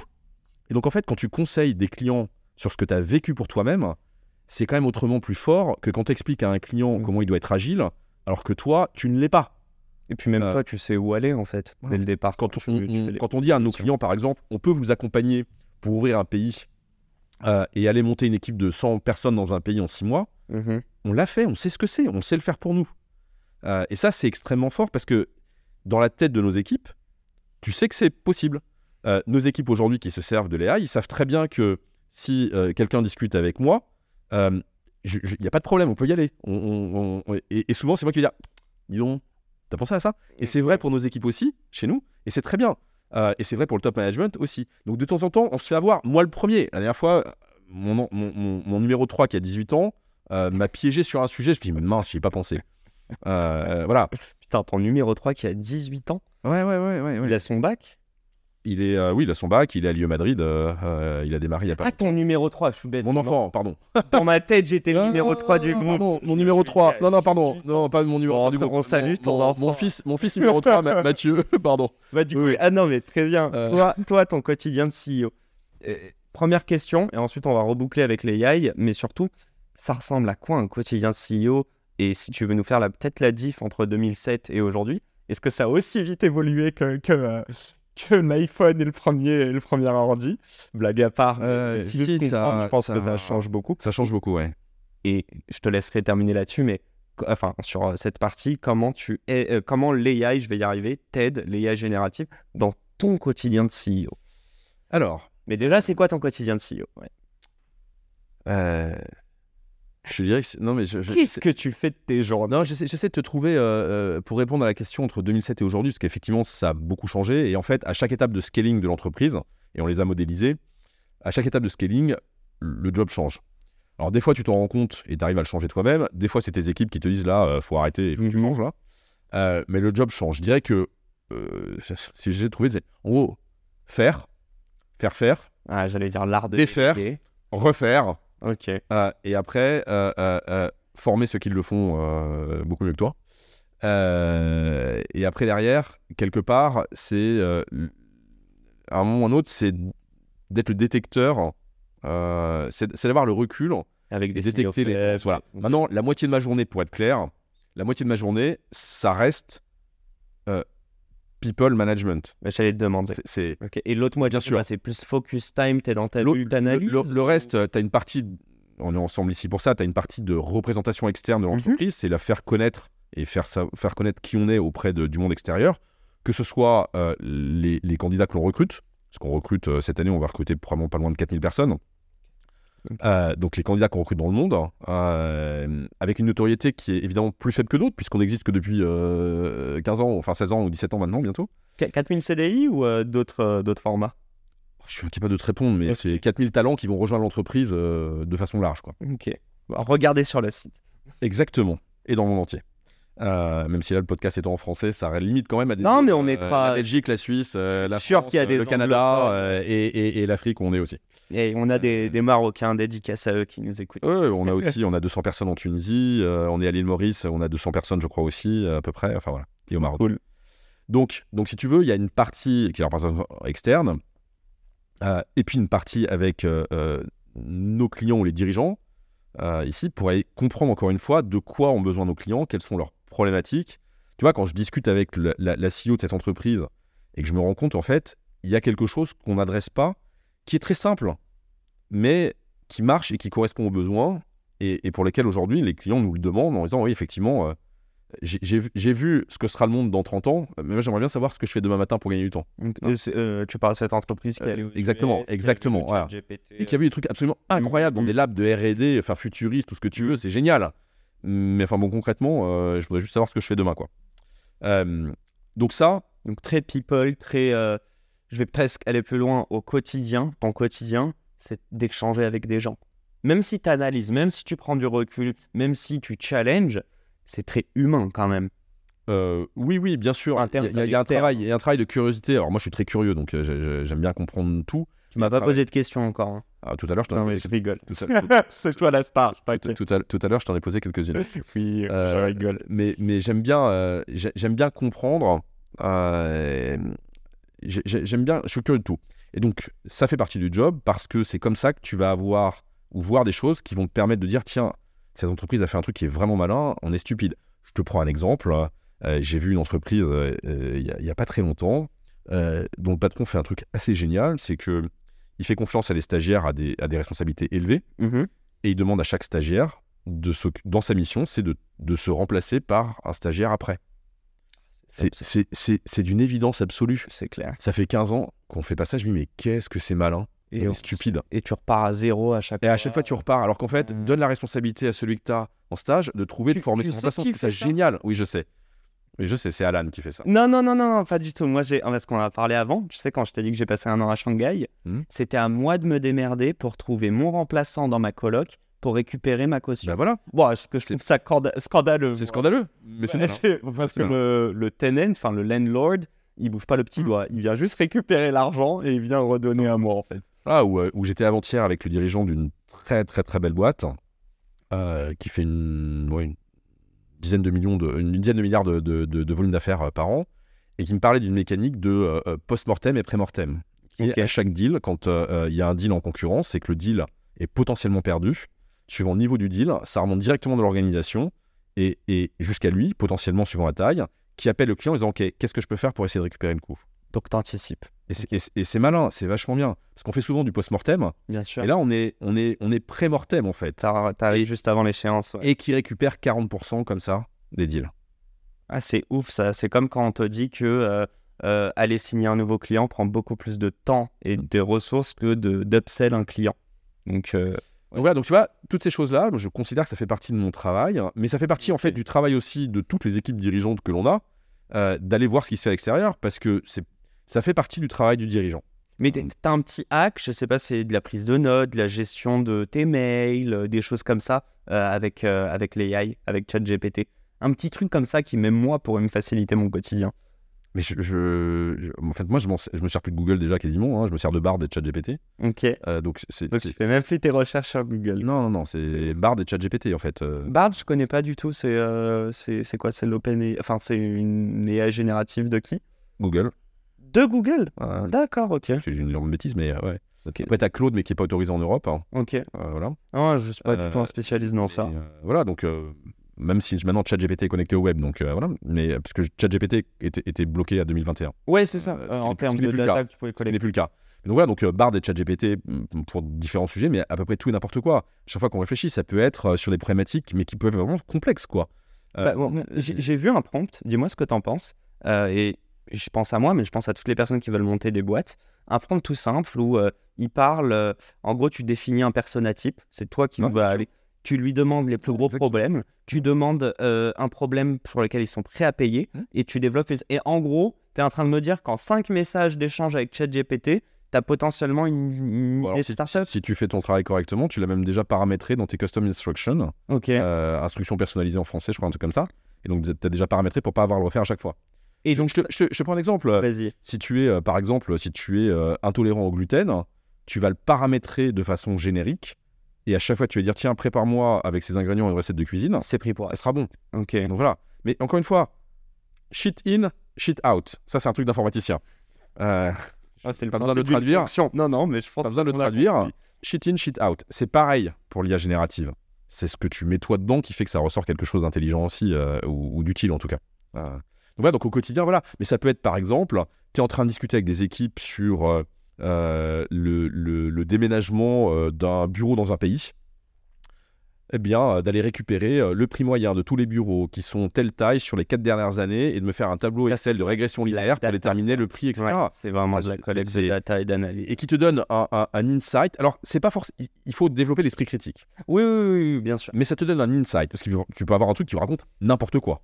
Et donc, en fait, quand tu conseilles des clients sur ce que tu as vécu pour toi-même, c'est quand même autrement plus fort que quand tu expliques à un client comment il doit être agile, alors que toi, tu ne l'es pas. Et puis même Euh, toi, tu sais où aller en fait, voilà. dès le départ. Quand on, tu on- fais les- quand on dit à nos clients, par exemple, on peut vous accompagner pour ouvrir un pays euh, et aller monter une équipe de 100 personnes dans un pays en 6 mois, Mhm. on l'a fait, on sait ce que c'est, on sait le faire pour nous. Euh, et ça, c'est extrêmement fort parce que dans la tête de nos équipes, tu sais que c'est possible. Nos équipes aujourd'hui qui se servent de l'AI, ils savent très bien que si quelqu'un discute avec moi, il n'y a pas de problème, on peut y aller. On- on- on- et, et souvent, c'est moi qui vais dire Dis donc, t'as pensé à ça? Et c'est vrai pour nos équipes aussi, chez nous, et c'est très bien. Euh, et c'est vrai pour le top management aussi. Donc de temps en temps, on se fait avoir. Moi, le premier, la dernière fois, mon, mon, mon- mon numéro 3 qui a 18 ans euh, m'a piégé sur un sujet. Je me dis, mince, j'y ai pas pensé. Euh, voilà. Putain, ton numéro 3 qui a 18 ans, Ouais, ouais, ouais, ouais. il a son bac? Il est, euh, oui, il a son bac, il est à Lyon Madrid, euh, euh, il a démarré il y a pas. Ah, ton numéro 3, je suis bête. Mon Non, enfant, pardon. Dans ma tête, j'étais le Non, numéro 3 du non, groupe. pardon, mon numéro 3. Non, non, pardon. Non, pas mon numéro Bon, 3 du groupe. on salue ton mon, enfant. mon fils, mon fils numéro 3, Ma- Mathieu, pardon. Bah, du coup, Oui. ah non, mais très bien. Euh. Toi, toi, ton quotidien de CEO. Euh, première question, et ensuite on va reboucler avec les AI, mais surtout, ça ressemble à quoi un quotidien de CEO Et si tu veux nous faire peut-être la diff entre 2007 et aujourd'hui, est-ce que ça a aussi vite évolué que, que, euh, que l'iPhone et le premier, le premier ordi Blague à part, Euh, si je si, ça- je pense que ça- change beaucoup. Ça change beaucoup, ouais. Et je te laisserai terminer là-dessus, mais enfin sur euh, cette partie, comment tu es, euh, comment l'AI, je vais y arriver, t'aide l'AI générative dans ton quotidien de CEO. Alors, Mais déjà, c'est quoi ton quotidien de CEO Ouais. euh, je dirais que non, mais je, je- Qu'est-ce que tu fais de tes journées? Non, j'essaie, j'essaie de te trouver euh, euh, pour répondre à la question entre 2007 et aujourd'hui, parce qu'effectivement, ça a beaucoup changé. Et en fait, à chaque étape de scaling de l'entreprise, et on les a modélisés, à chaque étape de scaling, le job change. Alors, des fois, tu t'en rends compte et tu arrives à le changer toi-même. Des fois, c'est tes équipes qui te disent là, euh, faut arrêter, il faut que tu changes là. Euh, mais le job change. Je dirais que si j'ai trouvé, c'est en gros, faire, faire, faire, Ah, j'allais dire l'art de Défaire. refaire, Ok. euh, et après, euh, euh, former ceux qui le font beaucoup mieux que toi. Et après, derrière, quelque part, c'est. à un moment ou à un autre, c'est d'être le détecteur. c'est d'avoir le recul Avec et détecter les. Voilà. Maintenant, la moitié de ma journée, pour être clair, la moitié de ma journée, ça reste people management. Mais j'allais te demander. C'est-. Et l'autre moitié, Bien sûr. bah, c'est plus focus time, t'es dans ta bulle d'analyse. Le, le- le reste, tu as une partie, on est ensemble ici pour ça, tu as une partie de représentation externe Mhm. de l'entreprise, c'est la faire connaître et faire, sa- faire connaître qui on est auprès de- du monde extérieur, que ce soit euh, les, les candidats que l'on recrute, parce qu'on recrute euh, cette année, on va recruter probablement pas loin de 4000 personnes. Euh, donc les candidats qu'on recrute dans le monde, euh, avec une notoriété qui est évidemment plus faible que d'autres, puisqu'on n'existe que depuis euh, 15 ans, enfin 16 ans ou 17 ans maintenant bientôt. Qu- 4000 CDI ou euh, d'autres euh, d'autres formats? Je suis incapable de te répondre, mais Ok. c'est 4000 talents qui vont rejoindre l'entreprise euh, de façon large. Quoi. Ok. Bon, regardez sur le site. Exactement, et dans le monde entier. Euh, même si là le podcast étant en français, ça limite quand même à des. Non, mais on euh, mettra- la Belgique, la Suisse, euh, la France, des le Canada euh, et- et l'Afrique où on est aussi. Et on a des, des Marocains dédicaces à eux qui nous écoutent. On a aussi, on a 200 personnes en Tunisie, euh, on est à l'île Maurice, on a 200 personnes, je crois aussi, à peu près, enfin voilà, et au Maroc. Cool. Donc, donc, si tu veux, il y a une partie qui est la représentation externe, euh, et puis une partie avec euh, nos clients ou les dirigeants, ici, pour aller comprendre encore une fois de quoi ont besoin nos clients, quelles sont leurs problématiques. Tu vois, quand je discute avec le- la, la CEO de cette entreprise et que je me rends compte, en fait, il y a quelque chose qu'on n'adresse pas, qui est très simple, mais qui marche et qui correspond aux besoins, et, et pour lesquels aujourd'hui les clients nous le demandent en disant oui, effectivement, euh, j'ai- vu- ce que sera le monde dans 30 ans, mais moi j'aimerais bien savoir ce que je fais demain matin pour gagner du temps. Donc, euh, euh, tu parles de cette entreprise qui Euh, allée aux exactement, US, qui a exactement, vu voilà. Et qui a vu des trucs absolument incroyables dans Mm. des labs de R&D, enfin futuristes, tout ce que tu veux, c'est génial. Mais enfin bon, concrètement, euh, je voudrais juste savoir ce que je fais demain, quoi. Euh, donc ça, Donc très people, très. Euh, je vais presque aller plus loin au quotidien. Ton quotidien, c'est d'échanger avec des gens. Même si tu analyses, même si tu prends du recul, même si tu challenges, c'est très humain quand même. Euh, oui, oui, bien sûr. Il y, a- il y un travail, il y a un travail de curiosité. Alors moi, je suis très curieux, donc euh, j'ai- j'ai- j'aime bien comprendre tout. Tu m'as pas travail. posé de questions encore. hein. Ah, tout à l'heure, je t'en ai posé- je rigole. c'est toi la star. tout- à- l'heure, je t'en ai posé quelques-unes. Oui, Euh, je rigole. mais mais j'aime bien, euh, j'ai- j'aime bien comprendre. Euh, j'ai- j'ai- j'aime bien, je suis curieux de tout. Et donc, ça fait partie du job parce que c'est comme ça que tu vas avoir ou voir des choses qui vont te permettre de dire tiens, cette entreprise a fait un truc qui est vraiment malin, on est stupide. Je te prends un exemple. euh, j'ai vu une entreprise euh, euh, il n'y a, pas très longtemps euh, dont le patron fait un truc assez génial c'est que il fait confiance à des stagiaires à des, à des responsabilités élevées Mhm. et il demande à chaque stagiaire de dans sa mission, c'est de, de se remplacer par un stagiaire après. C'est- C'est c'est- c'est d'une évidence absolue. C'est clair. Ça fait 15 ans qu'on fait pas ça. Je me dis, mais qu'est-ce que c'est malin et on- stupide. Et tu repars à zéro à chaque Et fois. à chaque fois, tu repars. Alors qu'en fait, Mm. donne la responsabilité à celui que tu as en stage de trouver, de Tu- former tu son fait ça génial. Oui, je sais. Oui, je sais, c'est Alan qui fait ça. Non, non, non, non, pas du tout. Moi, j'ai, parce qu'on en a parlé avant. Tu sais, quand je t'ai dit que j'ai passé un an à Shanghai, Mhm. c'était à moi de me démerder pour trouver mon remplaçant dans ma coloc pour récupérer ma caution. Ben voilà, Bon, est-ce que je C'est- trouve ça scandaleux c'est moi. scandaleux. Mais c'est Ouais, c'est- Parce C'est que le, le tenant, enfin le landlord, il bouge pas le petit Mhm. doigt. Il vient juste récupérer l'argent et il vient redonner à moi, en fait. Ah, où, euh, où j'étais avant-hier avec le dirigeant d'une très très très belle boîte euh, qui fait une, ouais, une dizaine de millions de, une dizaine de milliards de, de- de- de volume d'affaires euh, par an et qui me parlait d'une mécanique de euh, post-mortem et pré-mortem. Qui Ok. est à chaque deal, quand euh, euh, il y a un deal en concurrence, c'est que le deal est potentiellement perdu. Suivant le niveau du deal, ça remonte directement de l'organisation et, et jusqu'à lui, potentiellement suivant la taille, qui appelle le client en disant Ok, qu'est-ce que je peux faire pour essayer de récupérer le coup? Donc, t'anticipes, Et c'est- malin, c'est vachement bien. Parce qu'on fait souvent du post-mortem, bien sûr. et là, on est, on est, on est pré-mortem, en fait. T'ar- T'arrives juste avant l'échéance. ouais. Et qui récupère 40% comme ça des deals. Ah, c'est ouf, ça. C'est comme quand on te dit que euh, euh, aller signer un nouveau client prend beaucoup plus de temps et de ressources que de d'upsell un client. Donc, euh, Donc voilà, donc tu vois, toutes ces choses-là, je considère que ça fait partie de mon travail, mais ça fait partie en fait du travail aussi de toutes les équipes dirigeantes que l'on a, euh, d'aller voir ce qui se fait à l'extérieur, parce que c'est, ça fait partie du travail du dirigeant. Mais t- t'as un petit hack, je sais pas, c'est de la prise de notes, de la gestion de tes mails, euh, des choses comme ça euh, avec, euh, avec l'AI, avec ChatGPT. Un petit truc comme ça qui, même moi, pourrait me faciliter mon quotidien. Mais je, je- je- en fait, moi, je, je me sers plus de Google déjà quasiment, hein, je me sers de Bard et de ChatGPT. Ok. Euh, donc c'est, Donc, tu fais même plus tes recherches sur Google. non, non, non, c'est Bard et ChatGPT en fait. euh. Bard, je connais pas du tout. C'est euh, c'est c'est quoi? C'est l'open. Enfin, c'est une AI générative de qui? Google. De Google? D'accord, ok. j'ai une énorme bêtise, mais euh, ouais. Ok. Après, t'as Claude, mais qui est pas autorisé en Europe. hein, Ok. voilà. Ah, je suis pas du tout un spécialiste dans ça. Voilà, donc même si maintenant ChatGPT est connecté au web, donc euh, voilà, mais euh, parce que ChatGPT était, était bloqué à 2021, Ouais, c'est ça. euh, ce Euh, en termes ce de plus le data tu pouvais ce collecter. n'est plus le cas. Donc voilà, donc Bard et ChatGPT mm, pour différents sujets, mais à peu près tout et n'importe quoi. Chaque fois qu'on réfléchit, ça peut être sur des problématiques, mais qui peuvent être vraiment complexes, quoi. Euh, Bah, bon, j'ai vu un prompt, dis-moi ce que t'en penses. Et je pense à moi, mais je pense à toutes les personnes qui veulent monter des boîtes. Un prompt tout simple où il parle, en gros, tu définis un persona type, c'est toi qui Ouais, vas aller. Tu lui demandes les plus gros Exactement. problèmes, tu demandes euh, un problème sur lequel ils sont prêts à payer, Hmm. et tu développes. les- Et en gros, tu es en train de me dire qu'en 5 messages d'échange avec ChatGPT, tu as potentiellement une, une Bon, alors, idée si, de startup. si tu fais ton travail correctement, tu l'as même déjà paramétré dans tes custom instructions, Ok. euh, instructions personnalisées en français, je crois, un truc comme ça. Et donc, tu as déjà paramétré pour pas avoir à le refaire à chaque fois. et donc, je, te, je prends un exemple. vas-y. Si tu es, euh, par exemple, si tu es euh, intolérant au gluten, tu vas le paramétrer de façon générique. Et à chaque fois, tu vas dire tiens, prépare-moi avec ces ingrédients une recette de cuisine. C'est pris pour Ça sera bon. Ok. Donc voilà. Mais encore une fois, shit in, shit out. Ça, c'est un truc d'informaticien. Euh, Ah, c'est le pas besoin de d'une traduire. fonction. Non, non, mais je pense Pas besoin de a traduire. Shit in, shit out. C'est pareil pour l'IA générative. C'est ce que tu mets toi dedans qui fait que ça ressort quelque chose d'intelligent aussi, euh, ou, ou d'utile en tout cas. Euh, donc voilà, donc au quotidien, voilà. Mais ça peut être par exemple, tu es en train de discuter avec des équipes sur euh, le, le- le déménagement euh, d'un bureau dans un pays. Eh bien, euh, d'aller récupérer euh, le prix moyen de tous les bureaux qui sont telle taille sur les quatre dernières années et de me faire un tableau Ça, Excel c'est de régression linéaire pour déterminer le prix, etc Ouais, c'est vraiment de la collecte de data et d'analyse. et qui te donne un, un- un insight. Alors, c'est pas forcément. Il faut développer l'esprit critique, Oui, oui, oui, bien sûr. mais ça te donne un insight parce que tu peux avoir un truc qui raconte n'importe quoi,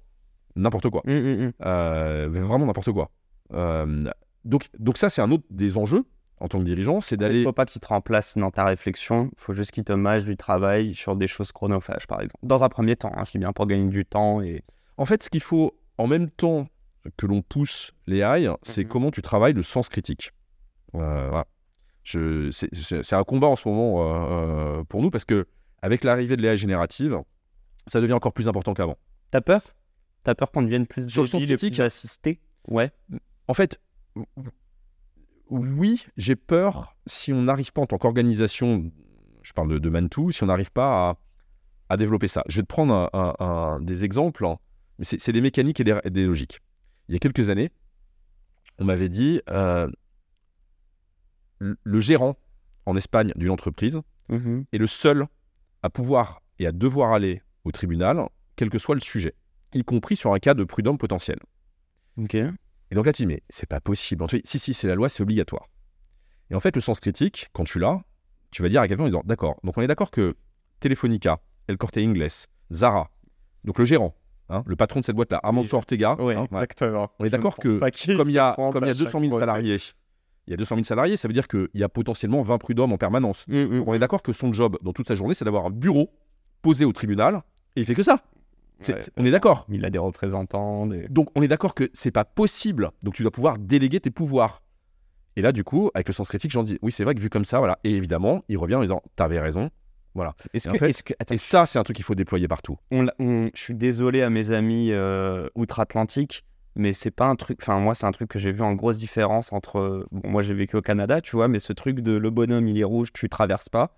n'importe quoi, Hum, hum, hum. Euh, vraiment n'importe quoi. Euh, donc, donc ça, c'est un autre des enjeux en tant que dirigeant, c'est Il d'aller. faut pas qu'il te remplace dans ta réflexion, il faut juste qu'il te mâche du travail sur des choses chronophages, par exemple. Dans un premier temps, hein, je dis bien pour gagner du temps et... En fait, ce qu'il faut en même temps que l'on pousse les AI, c'est Mhm. comment tu travailles le sens critique. Euh, voilà. C'est- un combat en ce moment euh, euh, pour nous parce que avec l'arrivée de l'AI générative, ça devient encore plus important qu'avant. T'as peur? T'as peur qu'on devienne plus Sur le sens critique assisté? Ouais. En fait, oui, j'ai peur si on n'arrive pas en tant qu'organisation, je parle de, de Mantou, si on n'arrive pas à, à développer ça. Je vais te prendre un- un- un- des exemples, hein, mais c'est des mécaniques et des, logiques. Il y a quelques années, on m'avait dit euh, le- gérant en Espagne d'une entreprise Mhm. est le seul à pouvoir et à devoir aller au tribunal, quel que soit le sujet, y compris sur un cas de prud'homme potentiel. Ok. Et donc là, tu dis, mais c'est pas possible. On te dit, si, si, c'est la loi, c'est obligatoire. Et en fait, le sens critique, quand tu l'as, tu vas dire à quelqu'un en disant, d'accord, donc on est d'accord que Telefonica, El Corte Inglés, Zara, donc le gérant, hein, le patron de cette boîte-là, Armando Ortega, hein, voilà. exactement. on est d'accord que comme il y a, comme il y a 200 000 salariés, il y a 200 000 salariés, ça veut dire qu'il y a potentiellement 20 prud'hommes en permanence. Mm, Donc on est d'accord que son job dans toute sa journée, c'est d'avoir un bureau posé au tribunal, et il fait que ça. Ouais. on est d'accord. Il a des représentants, des... Donc on est d'accord que c'est pas possible. Donc tu dois pouvoir déléguer tes pouvoirs. Et là, du coup, avec le sens critique, j'en dis oui, c'est vrai que vu comme ça, voilà. Et évidemment, il revient en disant t'avais raison. Est-ce Et en que, fait- est-ce que- attends, Et ça, c'est un truc qu'il faut déployer partout. on je suis désolé à mes amis euh, outre-Atlantique, mais c'est pas un truc. Enfin, moi, c'est un truc que j'ai vu en grosse différence entre. Bon, moi, j'ai vécu au Canada, tu vois, mais ce truc de le bonhomme, il est rouge, tu traverses pas.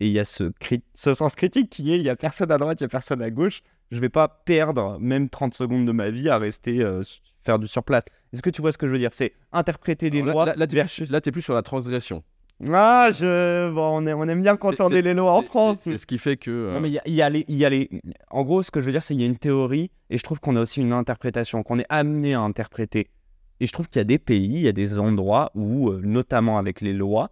Et il y a ce, cri- ce sens critique qui est il y a personne à droite, il y a personne à gauche. Je vais pas perdre même 30 secondes de ma vie à rester euh, faire du surplace. Est-ce que tu vois ce que je veux dire? C'est interpréter des Alors lois. là, là, t'es versus- plus, sur la transgression. Ah, je. Bon, on, est- on aime bien contourner les lois en France. C'est ce qui fait que. euh, Non, mais il y, a les- y a les- En gros, ce que je veux dire, c'est qu'il y a une théorie et je trouve qu'on a aussi une interprétation, qu'on est amené à interpréter. Et je trouve qu'il y a des pays, il y a des endroits où, euh, notamment avec les lois,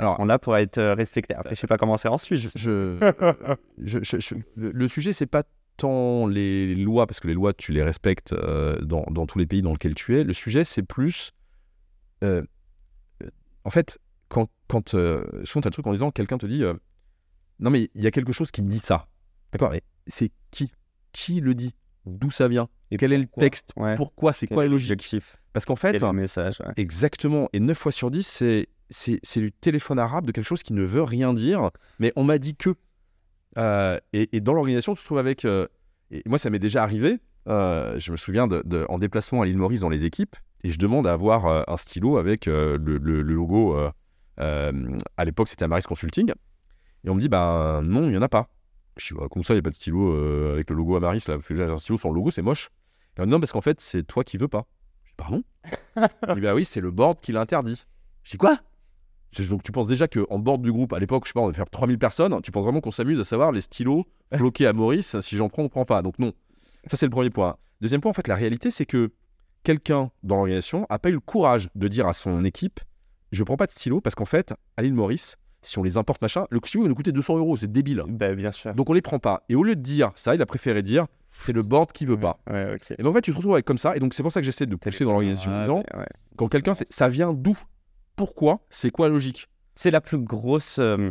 Alors, on là pour être euh, respecté. Après, je sais pas comment c'est ensuite. je- je, je- je- je- le, sujet, c'est pas tant les lois, parce que les lois, tu les respectes euh, dans, dans tous les pays dans lesquels tu es. Le sujet, c'est plus. euh, en fait, quand. quand euh, souvent, tu as le truc en disant, quelqu'un te dit Non, mais il y a quelque chose qui dit ça. D'accord, mais c'est qui? Qui le dit? D'où ça vient? Et Quel est le texte? Ouais. Pourquoi? C'est quoi la logique? Parce qu'en fait, message ouais. Exactement. Et 9 fois sur 10, c'est, c'est, c'est du téléphone arabe de quelque chose qui ne veut rien dire, mais on m'a dit que. Euh, et, et dans l'organisation, tu te trouves avec. euh, et moi, ça m'est déjà arrivé. euh, je me souviens de, de- en déplacement à l'île Maurice dans les équipes, et je demande à avoir un stylo avec le, le- le logo. à l'époque, c'était Amaris Consulting. Et on me dit, bah non, il n'y en a pas. Je dis, bah, comme ça, il n'y a pas de stylo avec le logo Amaris. Là. J'ai un stylo sans le logo, c'est moche. Et on me dit, non, parce qu'en fait, c'est toi qui veux pas. Pardon? Il dit, bah oui, c'est le board qui l'a interdit. Je dis quoi? Donc tu penses déjà qu'en board du groupe, à l'époque, je sais pas, on va faire 3000 personnes, tu penses vraiment qu'on s'amuse à savoir les stylos floqués à Maurice, si j'en prends ou prends pas? Donc non. Ça, c'est le premier point. Deuxième point, en fait, la réalité, c'est que quelqu'un dans l'organisation a pas eu le courage de dire à son équipe je prends pas de stylo parce qu'en fait, à l'île Maurice, si on les importe, machin, le stylo va nous coûter 200 euros, c'est débile. Bah, bien sûr. Donc on les prend pas. Et au lieu de dire ça, il a préféré dire c'est le board qui veut pas. Ouais. Et donc en fait, tu te retrouves avec comme ça. Et donc c'est pour ça que j'essaie de pousser dans l'organisation Ah, disant ouais, quand quelqu'un, ça vient d'où? Pourquoi? C'est quoi la logique? C'est la plus grosse euh,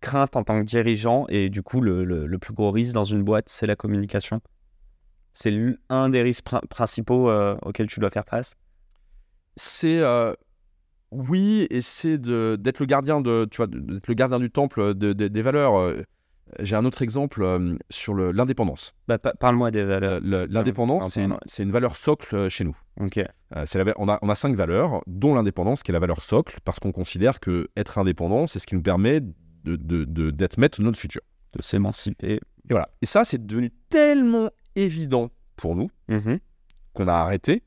crainte en tant que dirigeant et du coup le, le- le plus gros risque dans une boîte, c'est la communication. C'est un des risques prin- principaux euh, auxquels tu dois faire face. C'est euh, oui, et c'est d'être le gardien de, tu vois, d'être le gardien du temple de- de- des valeurs. J'ai un autre exemple euh, sur l'indépendance. Bah, pa- Parle-moi des valeurs. le- L'indépendance, c'est une, valeur socle euh, chez nous. Ok. Euh, la on, a, on a cinq valeurs, dont l'indépendance, qui est la valeur socle, parce qu'on considère que être indépendant, c'est ce qui nous permet de- de- de- d'être maître de notre futur. De s'émanciper. Et voilà. Et ça, c'est devenu tellement évident pour nous Mhm. qu'on a arrêté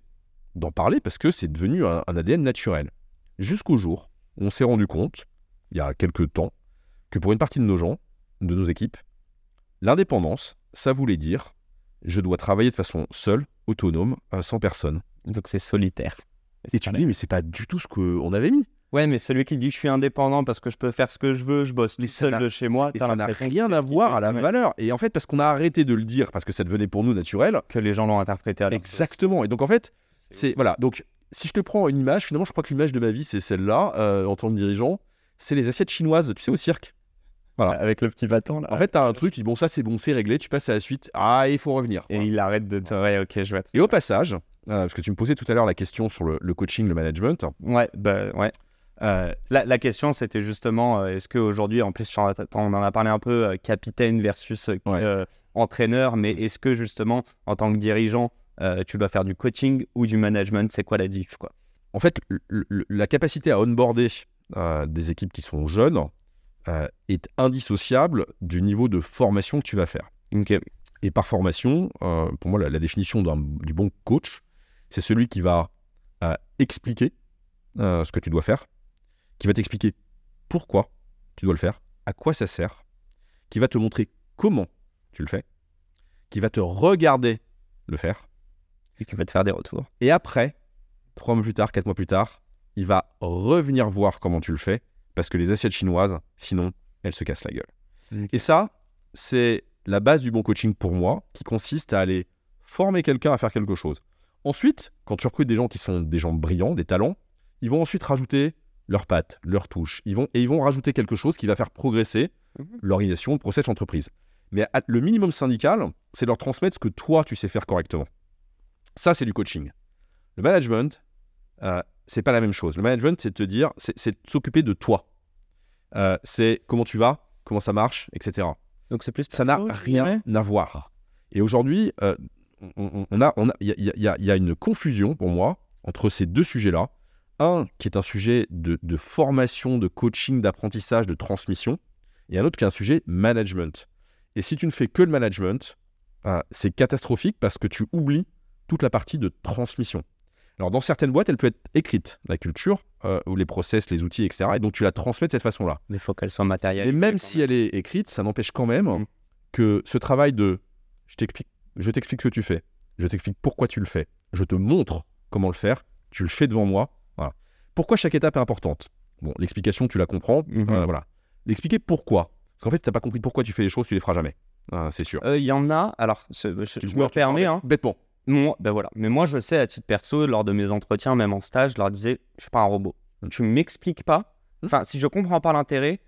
d'en parler parce que c'est devenu un, un ADN naturel. Jusqu'au jour où on s'est rendu compte, il y a quelques temps, que pour une partie de nos gens, de nos équipes, l'indépendance, ça voulait dire je dois travailler de façon seule, autonome, euh, sans personne. Donc c'est solitaire. Et tu te dis, mais c'est pas du tout ce qu'on avait mis. Ouais, mais celui qui dit je suis indépendant parce que je peux faire ce que je veux, je bosse tout seul de chez moi, ça n'a rien à voir à la ouais, valeur. Et en fait, parce qu'on a arrêté de le dire, parce que ça devenait pour nous naturel. que les gens l'ont interprété à leur Exactement. Et donc, en fait, c'est. Voilà. Donc, si je te prends une image, finalement, je crois que l'image de ma vie, c'est celle-là, euh, en tant que dirigeant. C'est les assiettes chinoises, tu sais, au cirque. Sauce. Avec le petit bâton là. En fait, t'as un truc, bon, ça, c'est bon, c'est réglé, tu passes à la suite. Ah, il faut revenir. Et il arrête de te. Ouais, ok, je vois. Et au passage, euh, parce que tu me posais tout à l'heure la question sur le, le coaching, le management. Ouais, bah ouais. euh, La, la question, c'était justement, euh, est-ce qu'aujourd'hui, en plus, en on en a parlé un peu, capitaine versus Ouais. entraîneur, mais est-ce que justement, en tant que dirigeant, tu dois faire du coaching ou du management? C'est quoi la diff quoi? En fait, la capacité à onboarder des équipes qui sont jeunes euh, est indissociable du niveau de formation que tu vas faire. Et par formation, euh, pour moi, la, la définition du bon coach, c'est celui qui va euh, expliquer ce que tu dois faire, qui va t'expliquer pourquoi tu dois le faire, à quoi ça sert, qui va te montrer comment tu le fais, qui va te regarder le faire, Et qui va te faire des retours. et après, trois mois plus tard, quatre mois plus tard, il va revenir voir comment tu le fais, parce que les assiettes chinoises, sinon, elles se cassent la gueule. Et ça, c'est la base du bon coaching pour moi, qui consiste à aller former quelqu'un à faire quelque chose. Ensuite, quand tu recrutes des gens qui sont des gens brillants, des talents, ils vont ensuite rajouter leurs pattes, leurs touches. Ils vont, et ils vont rajouter quelque chose qui va faire progresser Mhm. l'organisation, le process, l'entreprise. Mais à- le minimum syndical, c'est leur transmettre ce que toi, tu sais faire correctement. Ça, c'est du coaching. Le management, euh, c'est pas la même chose. Le management, c'est de te dire, c'est s'occuper de toi. Euh, c'est comment tu vas, comment ça marche, etc. Donc c'est plus Ça n'a rien à voir. Et aujourd'hui, euh, on, a, on a, il y a, il y a- il y a une confusion pour moi entre ces deux sujets-là. Un qui est un sujet de, de formation, de coaching, d'apprentissage, de transmission, et un autre qui est un sujet management. Et si tu ne fais que le management, euh, c'est catastrophique parce que tu oublies toute la partie de transmission. Alors dans certaines boîtes, elle peut être écrite, la culture, euh, ou les process, les outils, etc. Et donc tu la transmets de cette façon-là. Mais il faut qu'elle soit matérielle. Et même si elle est écrite, ça n'empêche quand même Mm. que ce travail de je t'explique, je t'explique ce que tu fais, je t'explique pourquoi tu le fais, je te montre comment le faire, tu le fais devant moi. Voilà. Pourquoi chaque étape est importante? Bon, l'explication, tu la comprends. Euh, voilà. L'expliquer pourquoi? Parce qu'en fait, si t'as pas compris pourquoi tu fais les choses, tu les feras jamais. Euh, c'est sûr. Euh, Il y en a, alors je, Tu me tu feras permets, hein, Bêtement. Moi, ben voilà. Mais moi, je sais, à titre perso, lors de mes entretiens, même en stage, je leur disais, je suis pas un robot. Tu m'expliques pas. Enfin, si je comprends pas l'intérêt,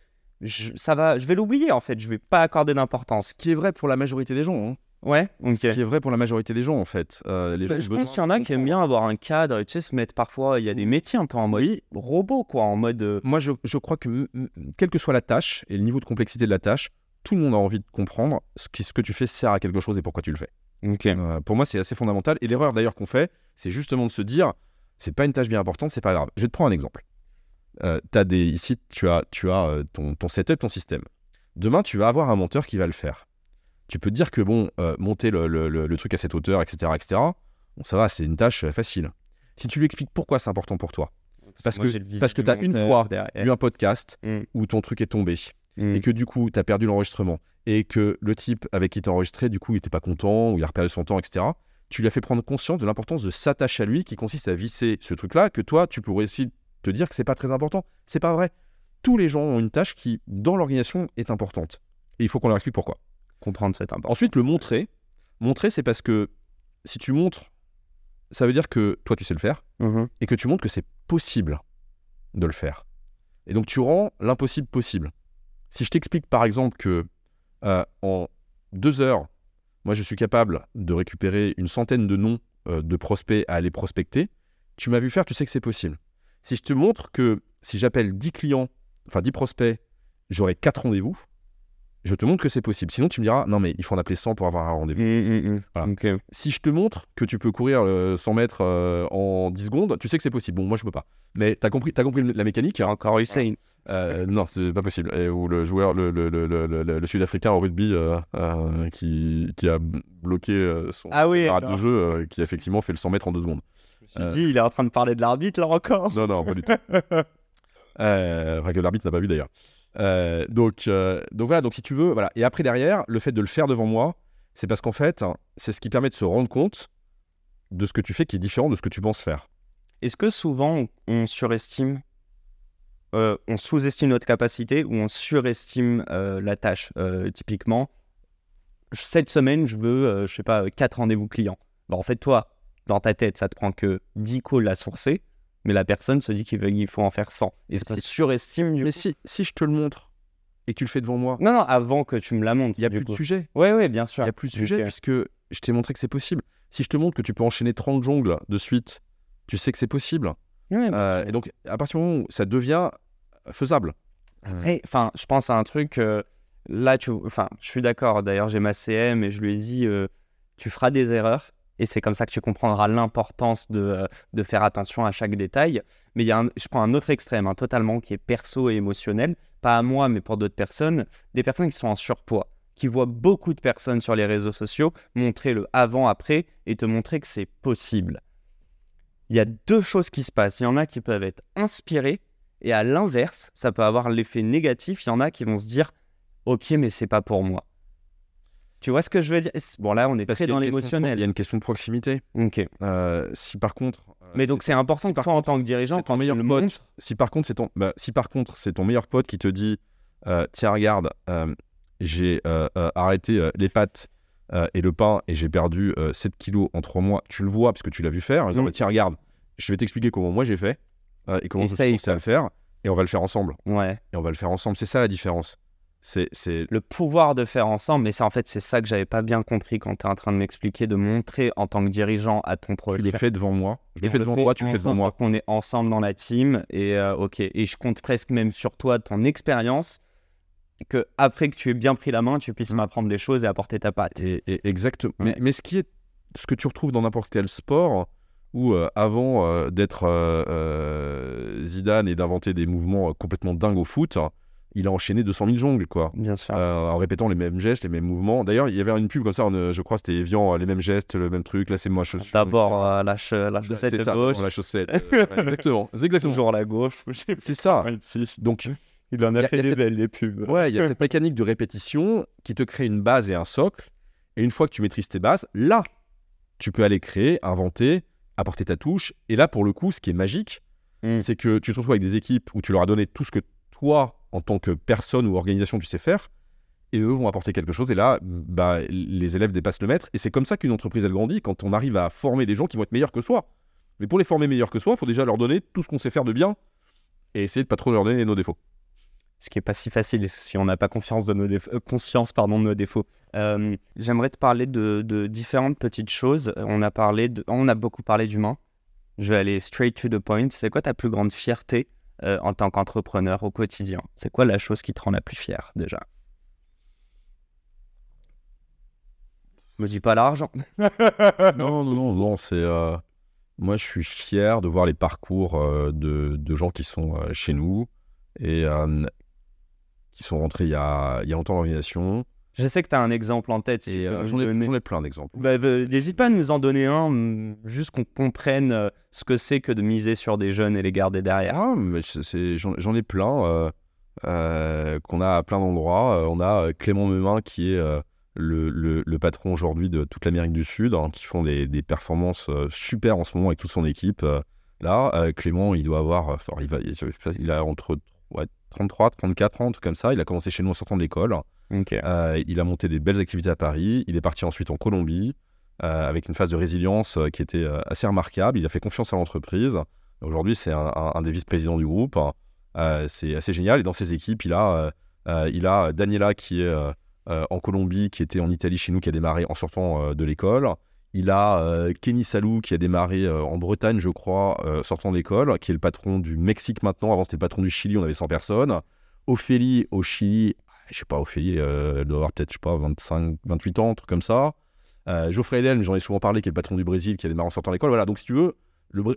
je, ça va, je vais l'oublier en fait. Je vais pas accorder d'importance. Ce qui est vrai pour la majorité des gens. hein. Ouais. Ok. Ce qui est vrai pour la majorité des gens, en fait. Euh, les gens ont je pense qu'il y en a qui aiment bien avoir un cadre, tu sais, se mettre parfois. Il y a des métiers un peu en mode robot, quoi, en mode. euh, Moi, je, je crois que quelle que soit la tâche et le niveau de complexité de la tâche, tout le monde a envie de comprendre ce, ce que tu fais sert à quelque chose et pourquoi tu le fais. Euh, pour moi, c'est assez fondamental. Et l'erreur d'ailleurs qu'on fait, c'est justement de se dire, c'est pas une tâche bien importante, c'est pas grave. Je vais te prendre un exemple. Euh, t'as des, ici, tu as, tu as euh, ton, ton setup, ton système. Demain, tu vas avoir un monteur qui va le faire. Tu peux te dire que bon, euh, monter le, le- le- le truc à cette hauteur, etc., etc. Bon, ça va, c'est une tâche facile. Si tu lui expliques pourquoi c'est important pour toi, Parce moi, que- parce que du t'as une fois derrière. eu un podcast Mm. où ton truc est tombé Mm. et que du coup, tu as perdu l'enregistrement et que le type avec qui t'as enregistré, du coup, il était pas content ou il a perdu son temps, etc. Tu lui as fait prendre conscience de l'importance de s'attacher à lui qui consiste à visser ce truc-là que toi, tu pourrais aussi te dire que c'est pas très important. C'est pas vrai. Tous les gens ont une tâche qui, dans l'organisation, est importante. Et il faut qu'on leur explique pourquoi. comprendre cette importance. Ensuite, le montrer. Montrer, c'est parce que si tu montres, ça veut dire que toi, tu sais le faire Mhm. et que tu montres que c'est possible de le faire. Et donc tu rends l'impossible possible. Si je t'explique par exemple que euh, en deux heures, moi je suis capable de récupérer une centaine de noms euh, de prospects à aller prospecter, tu m'as vu faire, tu sais que c'est possible. Si je te montre que si j'appelle 10 clients, enfin 10 prospects, j'aurai 4 rendez-vous, je te montre que c'est possible. Sinon tu me diras, non mais il faut en appeler 100 pour avoir un rendez-vous. Mm, mm, mm. Voilà. Ok. Si je te montre que tu peux courir euh, 100 mètres euh, en 10 secondes, tu sais que c'est possible. Bon, moi, je peux pas. Mais tu as compris, as compris la mécanique hein Encore Hussein. Euh, Non, c'est pas possible. Et, ou le joueur, le, le, le, le, le- le Sud-Africain au rugby euh, euh, qui, qui a bloqué euh, son Ah oui, de jeu, euh, qui a effectivement fait le 100 mètres en 2 secondes. Je me suis Euh. dit, il est en train de parler de l'arbitre là encore. Non, non, pas du tout. Euh, enfin, que l'arbitre n'a pas vu d'ailleurs. Euh, donc, euh, donc voilà, donc si tu veux, voilà. Et après, derrière, le fait de le faire devant moi, c'est parce qu'en fait, hein, c'est ce qui permet de se rendre compte de ce que tu fais qui est différent de ce que tu penses faire. Est-ce que souvent on, surestime, euh, on sous-estime notre capacité ou on surestime la tâche? Typiquement, cette semaine, je veux, je sais pas, 4 rendez-vous clients. Bah, en fait, toi, dans ta tête, ça te prend que 10 calls à sourcer, mais la personne se dit qu'il faut en faire 100. Est-ce que tu surestimes du Mais coup si, si je te le montre et que tu le fais devant moi, Non, non, avant que tu me la montres. il n'y a plus de sujet. Ouais, ouais, bien sûr. Il n'y a plus de sujet puisque je t'ai montré que c'est possible. Si je te montre que tu peux enchaîner 30 jongles de suite, tu sais que c'est possible. Ouais, Euh, et donc, à partir du moment où ça devient faisable. Après, enfin, je pense à un truc. euh, là, tu, enfin, je suis d'accord. D'ailleurs, j'ai ma CM et je lui ai dit, euh, tu feras des erreurs. Et c'est comme ça que tu comprendras l'importance de, euh, faire attention à chaque détail. Mais je prends un autre extrême, hein, totalement, qui est perso et émotionnel. Pas à moi, mais pour d'autres personnes. Des personnes qui sont en surpoids, qui voient beaucoup de personnes sur les réseaux sociaux montrer le avant-après et te montrer que c'est possible. Il y a deux choses qui se passent. Il y en a qui peuvent être inspirés et à l'inverse, ça peut avoir l'effet négatif. Il y en a qui vont se dire Ok, mais c'est pas pour moi. Tu vois ce que je veux dire? Bon, là, on est Parce très dans de- Il y a l'émotionnel. une question de proximité. Ok. Euh, si par contre. euh, Mais donc, c'est important que toi, en tant que dirigeant, ton quand tu meilleur le pote. montres, Si par contre c'est ton, bah, si par contre c'est ton meilleur pote qui te dit, euh, tiens regarde, euh, j'ai arrêté les pâtes et le pain et j'ai perdu euh, 7 kilos en 3 mois, tu le vois parce que tu l'as vu faire. En disant, Mm. bah, tiens regarde, je vais t'expliquer comment moi j'ai fait et comment je suis à le faire et on va le faire ensemble. ouais, Et on va le faire ensemble. C'est ça la différence. C'est, c'est... le pouvoir de faire ensemble, mais c'est en fait, c'est ça que j'avais pas bien compris quand tu es en train de m'expliquer, de montrer en tant que dirigeant à ton Tu projet. le fais devant moi. Je le fais devant fait toi, tu le fais devant moi. On est ensemble dans la team et euh, ok. Et je compte presque même sur toi, ton expérience, que après que tu aies bien pris la main, tu puisses Mm. m'apprendre des choses et apporter ta patte. Et, et- exactement. Ouais. Mais, mais ce qui est, ce que tu retrouves dans n'importe quel sport, où euh, avant euh, d'être Zidane et d'inventer des mouvements complètement dingues au foot, il a enchaîné 200 000 jongles, quoi. Bien sûr. Euh, en répétant les mêmes gestes, les mêmes mouvements. D'ailleurs, il y avait une pub comme ça, on, euh, je crois, c'était Evian, euh, les mêmes gestes, le même truc. Là, c'est moi, chaussure. D'abord euh, la, che- la chaussette ça, gauche, la chaussette. euh, ouais, exactement. C'est exactement. toujours la gauche. C'est ça. Donc, Il en a fait des cette- belles, des pubs. Ouais, il y a cette mécanique de répétition qui te crée une base et un socle. Et une fois que tu maîtrises tes bases, là, tu peux aller créer, inventer, apporter ta touche. Et là, pour le coup, ce qui est magique, Mm. c'est que tu te retrouves avec des équipes où tu leur as donné tout ce que toi, en tant que personne ou organisation, tu sais faire. Et eux vont apporter quelque chose. Et là, bah, les élèves dépassent le maître. Et c'est comme ça qu'une entreprise, elle grandit, quand on arrive à former des gens qui vont être meilleurs que soi. Mais pour les former meilleurs que soi, il faut déjà leur donner tout ce qu'on sait faire de bien et essayer de pas trop leur donner nos défauts. Ce qui est pas si facile si on n'a pas confiance de nos euh, conscience pardon, de nos défauts. Euh, J'aimerais te parler de, différentes petites choses. On a, parlé on a beaucoup parlé d'humain. Je vais aller straight to the point. C'est quoi ta plus grande fierté euh, en tant qu'entrepreneur au quotidien C'est quoi la chose qui te rend la plus fière déjà? Me dis pas l'argent. non, non, non, non, c'est. euh, Moi, je suis fier de voir les parcours euh, de, de gens qui sont chez nous et qui sont rentrés il y a, il y a longtemps dans l'organisation. Je sais que tu as un exemple en tête. si euh, j'en ai, plein d'exemples. Bah, bah, N'hésite pas à nous en donner un, mm, juste qu'on comprenne euh, ce que c'est que de miser sur des jeunes et les garder derrière. Ah, j'en ai plein euh, qu'on a à plein d'endroits. On a Clément Memin qui est le, le- le patron aujourd'hui de toute l'Amérique du Sud, hein, qui font des, des performances super en ce moment avec toute son équipe. là, Clément, il doit avoir, il, va, il, il a entre ouais, 33, 34 ans, un truc comme ça. Il a commencé chez nous en sortant de l'école. Euh, il a monté des belles activités à Paris. Il est parti ensuite en Colombie euh, avec une phase de résilience euh, qui était assez remarquable. Il a fait confiance à l'entreprise. Aujourd'hui, c'est un, un- un des vice-présidents du groupe. C'est assez génial. Et dans ses équipes, il a, il a Daniela qui est en Colombie, qui était en Italie chez nous, qui a démarré en sortant de l'école. Il a euh, Kenny Salou qui a démarré euh, en Bretagne, je crois, euh, sortant de l'école, qui est le patron du Mexique maintenant. Avant, c'était le patron du Chili, on avait 100 personnes. Ophélie au Chili, je sais pas, Ophélie, euh, elle doit avoir peut-être, je sais pas, 25, 28 ans, un truc comme ça. Geoffrey Edelm, j'en ai souvent parlé, qui est le patron du Brésil, qui a démarré en sortant de l'école. Voilà, donc si tu veux,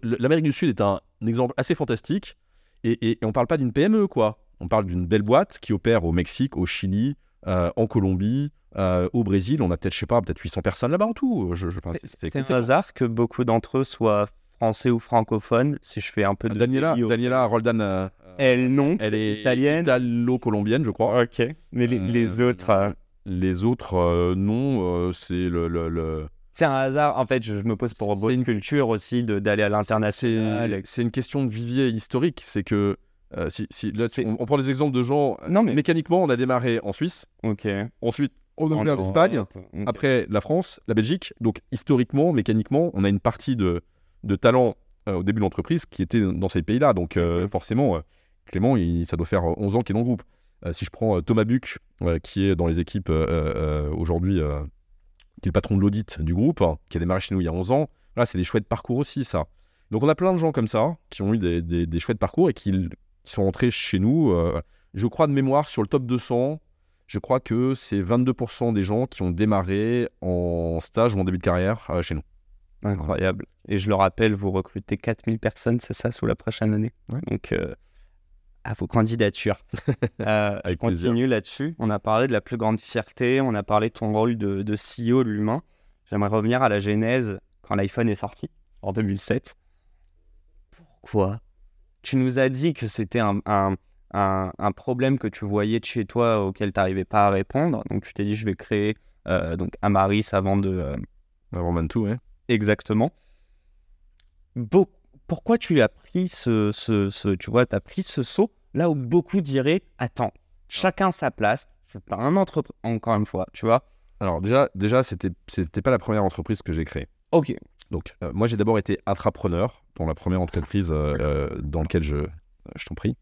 l'Amérique du Sud est un, un exemple assez fantastique. Et, et, et on parle pas d'une PME, quoi. On parle d'une belle boîte qui opère au Mexique, au Chili, euh, en Colombie, euh, au Brésil. On a peut-être, je sais pas, peut-être 800 personnes là-bas en tout. Je, je- enfin, C'est- un hasard que beaucoup d'entre eux soient français ou francophones, si je fais un peu de. Daniela, Daniela Roldan, euh, Elle, non. elle est italienne. italo-colombienne, je crois. Ok. Mais les, Euh, les autres. euh, Les autres, euh, non, euh, c'est le, le- le- C'est un hasard. En fait, je, je me pose pour C'est votre une- culture aussi d'aller à l'international. C'est une question de vivier historique. C'est que euh, si, si- là, on, on prend des exemples de gens. Non, mais. Mécaniquement, on a démarré en Suisse, Ok. ensuite on a ouvert l'Espagne, après la France, la Belgique. Donc historiquement, mécaniquement, on a une partie de, de talent euh, au début de l'entreprise qui était dans ces pays-là. Donc euh, forcément, euh, Clément, il- ça doit faire 11 ans qu'il est dans le groupe. Euh, si je prends euh, Thomas Buck, euh, qui est dans les équipes euh, euh, aujourd'hui, euh, qui est le patron de l'audit du groupe, hein, qui a démarré chez nous il y a 11 ans, là, c'est des chouettes parcours aussi, ça. Donc on a plein de gens comme ça, qui ont eu des, des- des chouettes parcours et qui, qui sont rentrés chez nous. euh, je crois de mémoire, sur le top 200, je crois que c'est 22% des gens qui ont démarré en stage ou en début de carrière euh, chez nous. Incroyable. Et je le rappelle, vous recrutez 4000 personnes, c'est ça, sous la prochaine année. Ouais. Donc, euh, à vos candidatures. Euh, je continue là-dessus. On a parlé de la plus grande fierté, on a parlé de ton rôle de, de CEO de l'humain. J'aimerais revenir à la genèse quand l'iPhone est sorti, en 2007. Pourquoi? Tu nous as dit que c'était un, un, un- un problème que tu voyais de chez toi auquel tu n'arrivais pas à répondre. Donc, tu t'es dit, je vais créer euh, donc Amaris avant de, euh, Avant Mantou, ouais. Exactement. Pourquoi tu as pris ce, ce, ce- tu vois, as pris ce saut là où beaucoup diraient, attends, chacun sa place, je suis pas un entrepreneur, encore une fois, tu vois? Alors déjà, déjà c'était c'était pas la première entreprise que j'ai créée. Ok. Donc euh, moi j'ai d'abord été intrapreneur dans la première entreprise euh, euh, dans laquelle je, je t'en prie.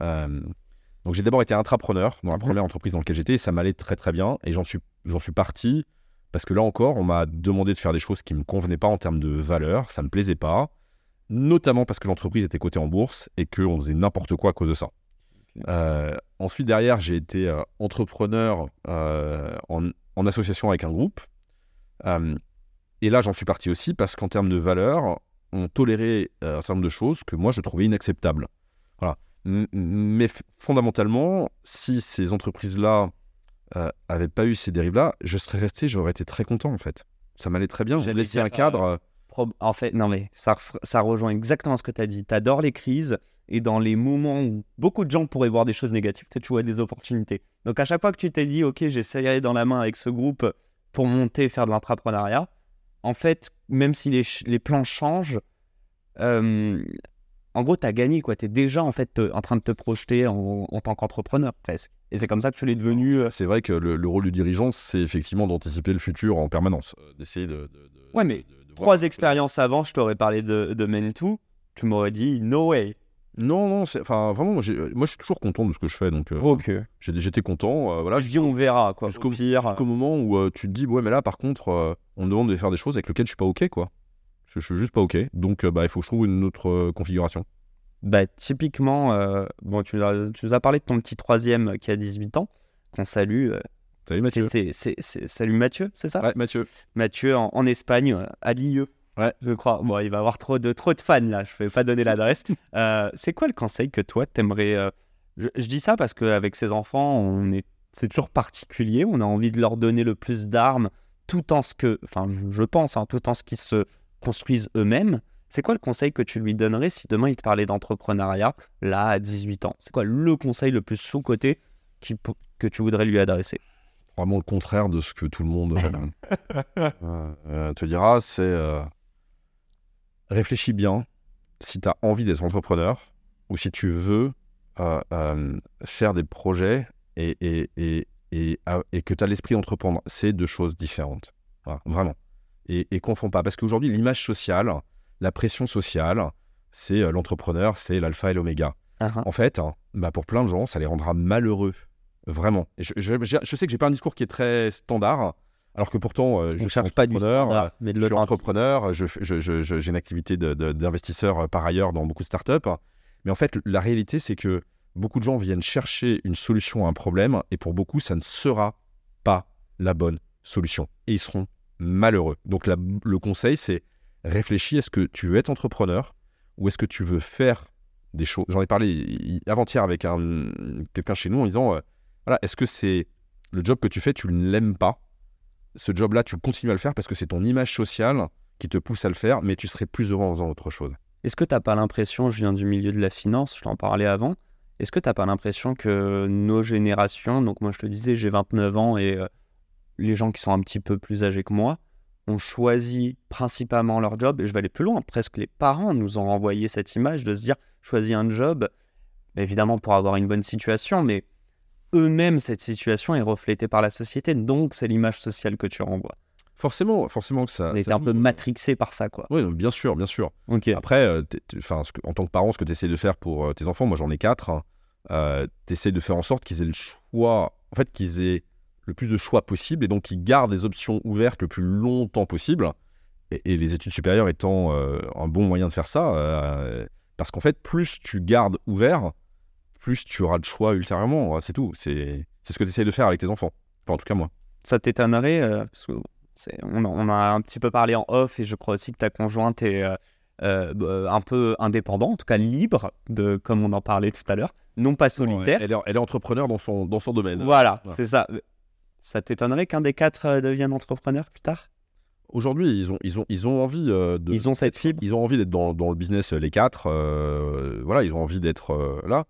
Donc j'ai d'abord été intrapreneur dans la Mhm. première entreprise dans laquelle j'étais et ça m'allait très très bien et j'en suis j'en suis parti parce que là encore on m'a demandé de faire des choses qui me convenaient pas en termes de valeur, ça me plaisait pas, notamment parce que l'entreprise était cotée en bourse et qu'on faisait n'importe quoi à cause de ça. Ensuite derrière j'ai été entrepreneur en, en association avec un groupe. Euh, et là, j'en suis parti aussi parce qu'en termes de valeur, on tolérait euh, un certain nombre de choses que moi, je trouvais inacceptables. Voilà. Mais fondamentalement, si ces entreprises-là euh, avaient pas eu ces dérives-là, je serais resté, j'aurais été très content, en fait. Ça m'allait très bien. Laissait dire, un cadre. euh, En fait, non mais ça, ça rejoint exactement ce que tu as dit. Tu adores les crises et dans les moments où beaucoup de gens pourraient voir des choses négatives, tu vois des opportunités. Donc à chaque fois que tu t'es dit, ok, j'essayerai dans la main avec ce groupe pour monter et faire de l'entrepreneuriat, en fait, même si les, les plans changent, euh, en gros, tu as gagné, quoi. Tu es déjà en fait en train de te projeter en, en tant qu'entrepreneur, presque. Et c'est comme ça que tu l'es devenu. euh, C'est vrai que le, le rôle du dirigeant, c'est effectivement d'anticiper le futur en permanence, euh, d'essayer de, de- de- Ouais, mais de- Trois expériences avant, je t'aurais parlé de, de Men2, tu m'aurais dit, no way. Non, non, c'est- enfin vraiment, moi, je suis toujours content de ce que je fais, donc euh, Ok. j'étais content. euh, voilà, je dis, on verra, quoi. jusqu'au moment où euh, tu te dis ouais mais là par contre euh, on me demande de faire des choses avec lesquelles je suis pas ok quoi je, je suis juste pas ok donc bah il faut que je trouve une autre configuration Bah, typiquement, bon, tu, nous as- tu nous as parlé de ton petit troisième qui a 18 ans, qu'on salue. salut Mathieu salut Mathieu, c'est ça? Ouais Mathieu Mathieu en, en Espagne, à l'IE. Ouais. Je crois. Bon, il va avoir trop de, trop de fans là, je vais pas donner l'adresse. Euh, c'est quoi le conseil que toi, t'aimerais. euh, je, je dis ça parce qu'avec ses enfants, on est c'est toujours particulier. On a envie de leur donner le plus d'armes, tout en ce que, enfin, je- pense, hein, tout en ce qu'ils se construisent eux-mêmes. C'est quoi le conseil que tu lui donnerais si demain il te parlait d'entrepreneuriat, là, à 18 ans? C'est quoi le conseil le plus pou- que tu voudrais lui adresser? Vraiment le contraire de ce que tout le monde euh, euh, euh, te dira, c'est euh, réfléchis bien si tu as envie d'être entrepreneur ou si tu veux euh, euh, faire des projets et, et, et, et, et que tu as l'esprit d'entreprendre. C'est deux choses différentes. Voilà, vraiment. Et, et confonds pas. Parce qu'aujourd'hui, l'image sociale, la pression sociale, c'est euh, l'entrepreneur, c'est l'alpha et l'oméga. En fait, hein, bah, pour plein de gens, ça les rendra malheureux. Vraiment. Je, je- je sais que j'ai pas un discours qui est très standard, alors que pourtant, euh, je suis cherche pas du entrepreneur, standard, mais de je suis entrepreneur, je fais- je- je- je- j'ai une activité d'investisseur euh, par ailleurs dans beaucoup de startups. Mais en fait, la réalité, c'est que beaucoup de gens viennent chercher une solution à un problème, et pour beaucoup, ça ne sera pas la bonne solution. Et ils seront malheureux. Donc la- le conseil, c'est réfléchis, est-ce que tu veux être entrepreneur ou est-ce que tu veux faire des choses J'en ai parlé hi- avant-hier avec un, quelqu'un chez nous en disant, euh, voilà, est-ce que c'est le job que tu fais, tu ne l'aimes pas? Ce job-là, tu continues à le faire parce que c'est ton image sociale qui te pousse à le faire, mais tu serais plus heureux en faisant autre chose. Est-ce que tu n'as pas l'impression, je viens du milieu de la finance, je t'en parlais avant, est-ce que tu n'as pas l'impression que nos générations, donc moi je te disais j'ai 29 ans et euh, les gens qui sont un petit peu plus âgés que moi, ont choisi principalement leur job, et je vais aller plus loin, presque les parents nous ont envoyé cette image de se dire choisis un job, évidemment pour avoir une bonne situation, mais eux-mêmes cette situation est reflétée par la société, donc c'est l'image sociale que tu renvoies. Forcément, forcément que ça. On était un peu matrixé par ça, quoi. Oui, bien sûr, bien sûr. Ok. Après, euh, enfin, en tant que parent, ce que tu essaies de faire pour euh, tes enfants, moi j'en ai quatre, hein, euh, tu essaies de faire en sorte qu'ils aient le choix, en fait, qu'ils aient le plus de choix possible et donc qu'ils gardent les options ouvertes le plus longtemps possible. Et, et les études supérieures étant euh, un bon moyen de faire ça, euh, parce qu'en fait, plus tu gardes ouvert, plus tu auras de choix ultérieurement. C'est tout. C'est c'est ce que tu essaies de faire avec tes enfants. Enfin, en tout cas, moi. Ça t'étonnerait euh, parce que c'est- on, a- on a un petit peu parlé en off et je crois aussi que ta conjointe est euh, euh, bah, un peu indépendante, en tout cas libre, de, comme on en parlait tout à l'heure, non pas solitaire. Elle est, elle est entrepreneur dans son, dans son domaine. Voilà, Ouais. c'est ça. Ça t'étonnerait qu'un des quatre euh, devienne entrepreneur plus tard? Aujourd'hui, ils ont, ils, ont, ils ont envie euh, de. Ils ont cette fibre? Ils ont envie d'être dans, dans le business, euh, les quatre. euh, voilà, ils ont envie d'être euh, là.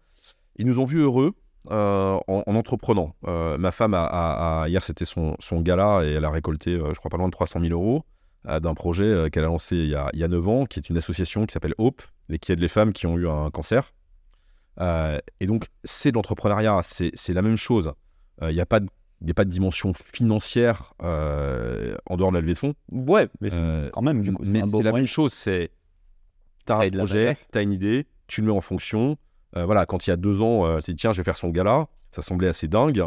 Ils nous ont vus heureux euh, en, en entreprenant. Euh, ma femme, a, a- a- hier, c'était son, son gala et elle a récolté, euh, je crois, pas loin de 300 000 euros d'un projet qu'elle a lancé il y a, il y a 9 ans, qui est une association qui s'appelle Hope et qui aide les femmes qui ont eu un cancer. Et donc, c'est de l'entrepreneuriat, c'est la même chose. Il n'y a, pas de- il a pas de dimension financière en dehors de la levée de fonds. Ouais, mais quand même, du coup, c'est la même chose, c'est t'as Créer un projet, valeur. t'as une idée, tu le mets en fonction. Euh, voilà, quand il y a deux ans, euh, c'est tiens, je vais faire son gala, ça semblait assez dingue.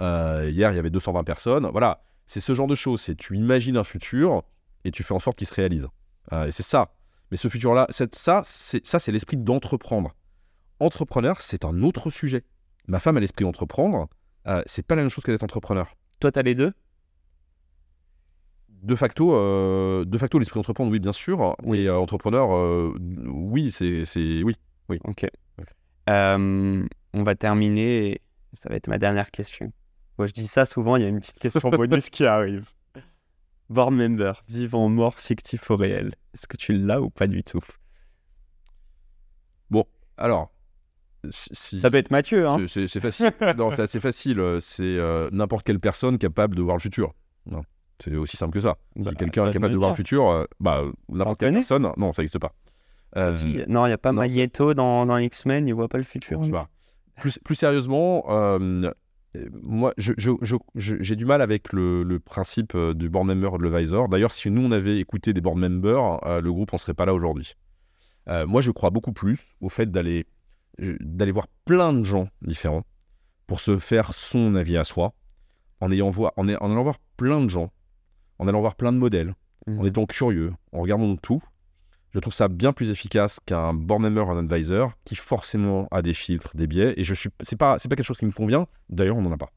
Euh, hier, il y avait 220 personnes. Voilà, c'est ce genre de choses. C'est tu imagines un futur et tu fais en sorte qu'il se réalise. Et c'est ça. Mais ce futur-là, ça, c'est ça, c'est l'esprit d'entreprendre. Entrepreneur, c'est un autre sujet. Ma femme a l'esprit d'entreprendre. Euh, c'est pas la même chose que d'être entrepreneur. Toi, t'as les deux? De facto, euh, de facto, l'esprit d'entreprendre, oui, bien sûr. Et euh, entrepreneur, oui, c'est, c'est, oui. Ok. Euh, on va terminer. et Ça va être ma dernière question. Moi, je dis ça souvent, il y a une petite question bonus qui arrive. Board member, vivant, mort, fictif ou réel. Est-ce que tu l'as ou pas du tout? Alors, si- si- Ça peut être Mathieu, hein c'est, facile. non, c'est assez facile. C'est euh, n'importe quelle personne capable de voir le futur. Non, c'est aussi simple que ça. Bah, si quelqu'un toi est capable de voir le futur, euh, bah, n'importe quelle personne, non, ça n'existe pas. Euh, Si, Non, il n'y a pas non, Magneto dans, dans X-Men, il voit pas le futur. Je. Plus, plus sérieusement, euh, euh, moi, je- je- je- je- j'ai du mal avec le, le principe du board member l'advisor. D'ailleurs, si nous, on avait écouté des board members, euh, le groupe n'en serait pas là aujourd'hui. Euh, moi, je crois beaucoup plus au fait d'aller voir plein de gens différents pour se faire son avis à soi, en, ayant voir, en, allant voir plein de gens, en allant voir plein de modèles, Mhm. en étant curieux, en regardant tout. Je trouve ça bien plus efficace qu'un board member, un advisor, qui forcément a des filtres, des biais, et je suis, c'est pas, c'est pas quelque chose qui me convient. D'ailleurs, on n'en a pas.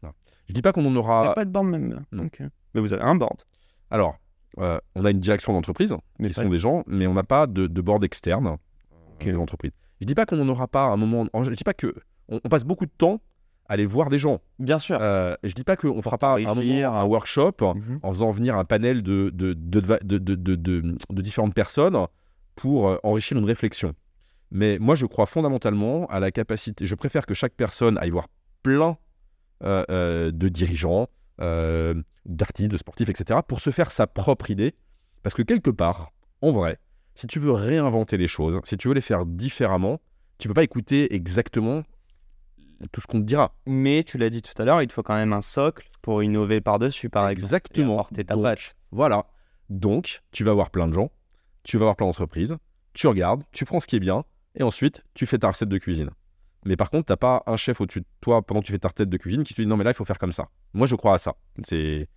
Voilà. Je dis pas qu'on en Il aura. pas de board member. Non. Ok. Mais vous avez un board. Alors, euh, on a une direction d'entreprise, Mais qui sont des gens, mais on n'a pas de, de board externe Ok. de l'entreprise. Je dis pas qu'on n'en aura pas à un moment. Je dis pas que on, on passe beaucoup de temps aller voir des gens. Bien sûr. Euh, je dis pas qu'on ne fera pas un, Enrichir. moment, un workshop Mhm. en faisant venir un panel de, différentes personnes pour euh, enrichir une réflexion. Mais moi, je crois fondamentalement à la capacité. Je préfère que chaque personne aille voir plein euh, euh, de dirigeants, d'artistes, de sportifs, etc., pour se faire sa propre idée. Parce que quelque part, en vrai, si tu veux réinventer les choses, si tu veux les faire différemment, tu peux pas écouter exactement tout ce qu'on te dira. Mais tu l'as dit tout à l'heure, il te faut quand même un socle pour innover par-dessus, par exemple. Exactement. Et apporter ta patte. Voilà. Donc, tu vas voir plein de gens, tu vas voir plein d'entreprises, tu regardes, tu prends ce qui est bien, et ensuite, tu fais ta recette de cuisine. Mais par contre, t'as pas un chef au-dessus de toi pendant que tu fais ta recette de cuisine qui te dit non, mais là, il faut faire comme ça. Moi, je crois à ça. C'est.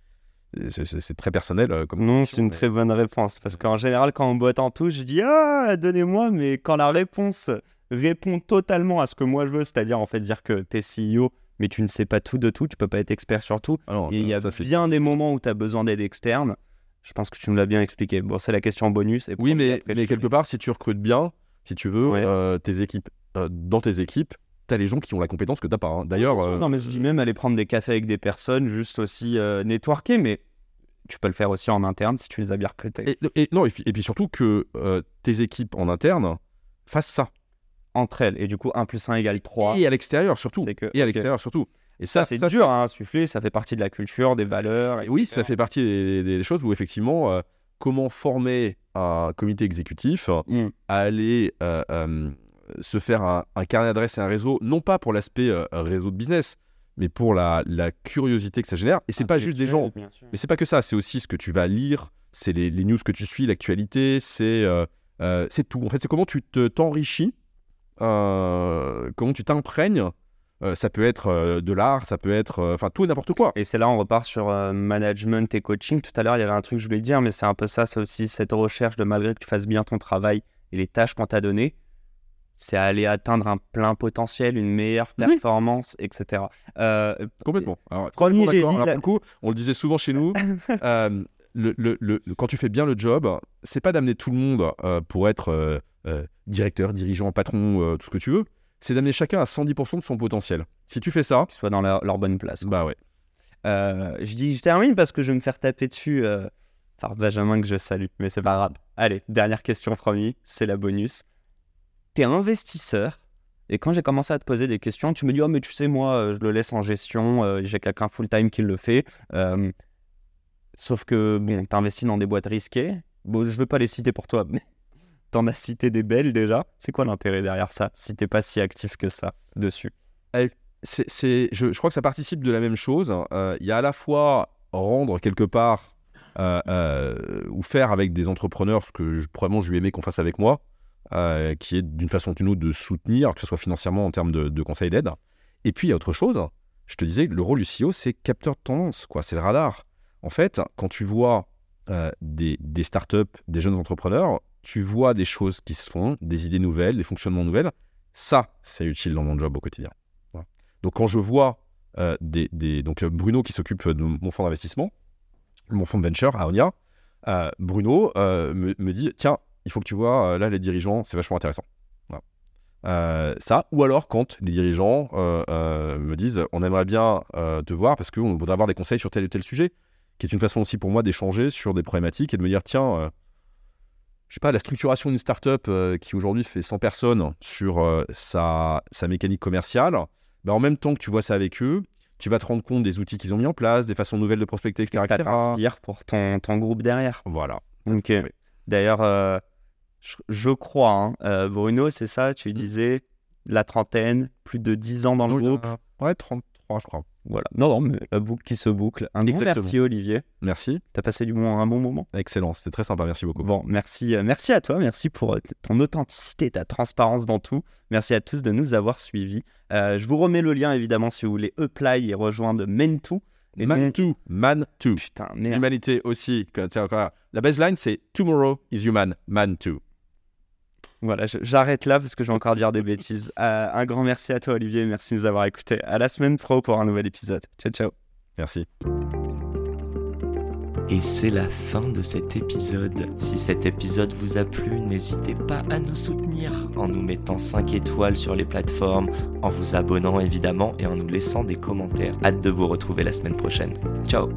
C'est très personnel euh, comme Non, c'est une mais- très bonne réponse. Parce qu'en général, quand on boite en tout, je dis Ah, donnez-moi, mais quand la réponse répond totalement à ce que moi je veux, c'est-à-dire en fait dire que tu es CEO, mais tu ne sais pas tout de tout, tu peux pas être expert sur tout. Ah non, Et ça- il y a bien des moments où tu as besoin d'aide externe. Je pense que tu nous l'as bien expliqué. Bon, c'est la question bonus. et Oui, mais, quelque part, si tu recrutes bien, si tu veux, Ouais. euh, tes équipes, euh, dans tes équipes, t'as les gens qui ont la compétence que t'as pas. hein. D'ailleurs, euh, Non, mais je dis même aller prendre des cafés avec des personnes, juste aussi networker, mais tu peux le faire aussi en interne si tu les as bien recrutés. et, et- non, et puis, et puis surtout que tes équipes en interne fassent ça. Entre elles. Et du coup, 1 plus 1 égale 3. Et à l'extérieur surtout. Que- Et à l'extérieur surtout. Et ça, Ça, c'est dur hein, à insuffler, ça fait partie de la culture, des valeurs. Et Oui, ça fait partie des, des- des choses où effectivement, euh, comment former un comité exécutif Mm. à aller euh, euh, se faire un, un carnet d'adresses et un réseau, non pas pour l'aspect euh, réseau de business, mais pour la, la curiosité que ça génère. Et c'est pas juste des gens, mais c'est pas que ça, c'est aussi ce que tu vas lire, c'est les, les news que tu suis, l'actualité, c'est euh, euh, c'est tout. En fait, c'est comment tu te- t'enrichis, euh, comment tu t'imprègnes. Euh, ça peut être euh, de l'art, ça peut être euh, enfin tout et n'importe quoi. Et c'est là on repart sur euh, management et coaching. Tout à l'heure, il y avait un truc que je voulais dire, mais c'est un peu ça, c'est aussi cette recherche de malgré que tu fasses bien ton travail et les tâches qu'on t'a données, c'est aller atteindre un plein potentiel, une meilleure Oui. performance, etc. Euh, Complètement. Alors, Premier, j'ai dit Alors, la- coup, on le disait souvent chez nous, euh, le, le- le- le- quand tu fais bien le job, c'est pas d'amener tout le monde euh, pour être euh, directeur, dirigeant, patron, euh, tout ce que tu veux. C'est d'amener chacun à 110% de son potentiel. Si tu fais ça, qu'ils soient dans leur, leur bonne place. bah ouais. Euh, je dis, je termine parce que je vais me faire taper dessus par Benjamin que je salue, mais c'est pas grave. Allez, dernière question promis, c'est la bonus. T'es investisseur et quand j'ai commencé à te poser des questions, tu me dis oh mais tu sais moi je le laisse en gestion, j'ai quelqu'un full time qui le fait. Sauf que bon, t'investis dans des boîtes risquées. Bon, je veux pas les citer pour toi, mais t'en as cité des belles déjà. C'est quoi l'intérêt derrière ça si t'es pas si actif que ça dessus? Je, crois que ça participe de la même chose. Euh, Il y a à la fois rendre quelque part euh, euh, ou faire avec des entrepreneurs ce que je, probablement je lui aimais qu'on fasse avec moi, qui est d'une façon ou d'une autre de soutenir, que ce soit financièrement en termes de, conseils d'aide. Et puis il y a autre chose. Je te disais, le rôle du CEO, c'est capteur de tendance, quoi. C'est le radar. En fait, quand tu vois des, des startups, des jeunes entrepreneurs, tu vois des choses qui se font, des idées nouvelles, des fonctionnements nouvelles. Ça, c'est utile dans mon job au quotidien. Donc quand je vois euh, des, des- donc euh, Bruno qui s'occupe de mon fonds d'investissement, mon fonds de venture à Onia, euh, Bruno me, me dit tiens, il faut que tu vois là les dirigeants, c'est vachement intéressant. Ça, ou alors quand les dirigeants me disent on aimerait bien te voir parce qu'on voudrait avoir des conseils sur tel et tel sujet, qui est une façon aussi pour moi d'échanger sur des problématiques et de me dire tiens, je sais pas, la structuration d'une startup euh, qui aujourd'hui fait 100 personnes sur euh, sa, sa mécanique commerciale, bah, en même temps que tu vois ça avec eux, tu vas te rendre compte des outils qu'ils ont mis en place, des façons nouvelles de prospecter, etc. Ça t'inspire pour ton, ton groupe derrière. Voilà. Ok. D'ailleurs, euh, je, je crois, hein, Bruno, c'est ça, tu disais la trentaine, plus de 10 ans dans le a- groupe. Ouais, 33, je crois. Voilà. Non, non, mais la boucle qui se boucle. Un grand merci, Olivier. Merci. T'as passé du bon, un bon moment. Excellent. C'était très sympa. Merci beaucoup. Bon, merci, euh, merci à toi, merci pour euh, ton authenticité, ta transparence dans tout. Merci à tous de nous avoir suivis. Euh, je vous remets le lien évidemment si vous voulez apply et rejoindre Men2. Et Man donc- 2. Man 2. Putain, merde. L'humanité aussi. que- tiens, encore là. La baseline, c'est Tomorrow is human. Man 2. Voilà, j'arrête là parce que je vais encore dire des bêtises. Euh, un grand merci à toi, Olivier. Merci de nous avoir écoutés. À la semaine pro pour un nouvel épisode. Ciao, ciao. Merci. Et c'est la fin de cet épisode. Si cet épisode vous a plu, n'hésitez pas à nous soutenir en nous mettant 5 étoiles sur les plateformes, en vous abonnant évidemment et en nous laissant des commentaires. Hâte de vous retrouver la semaine prochaine. Ciao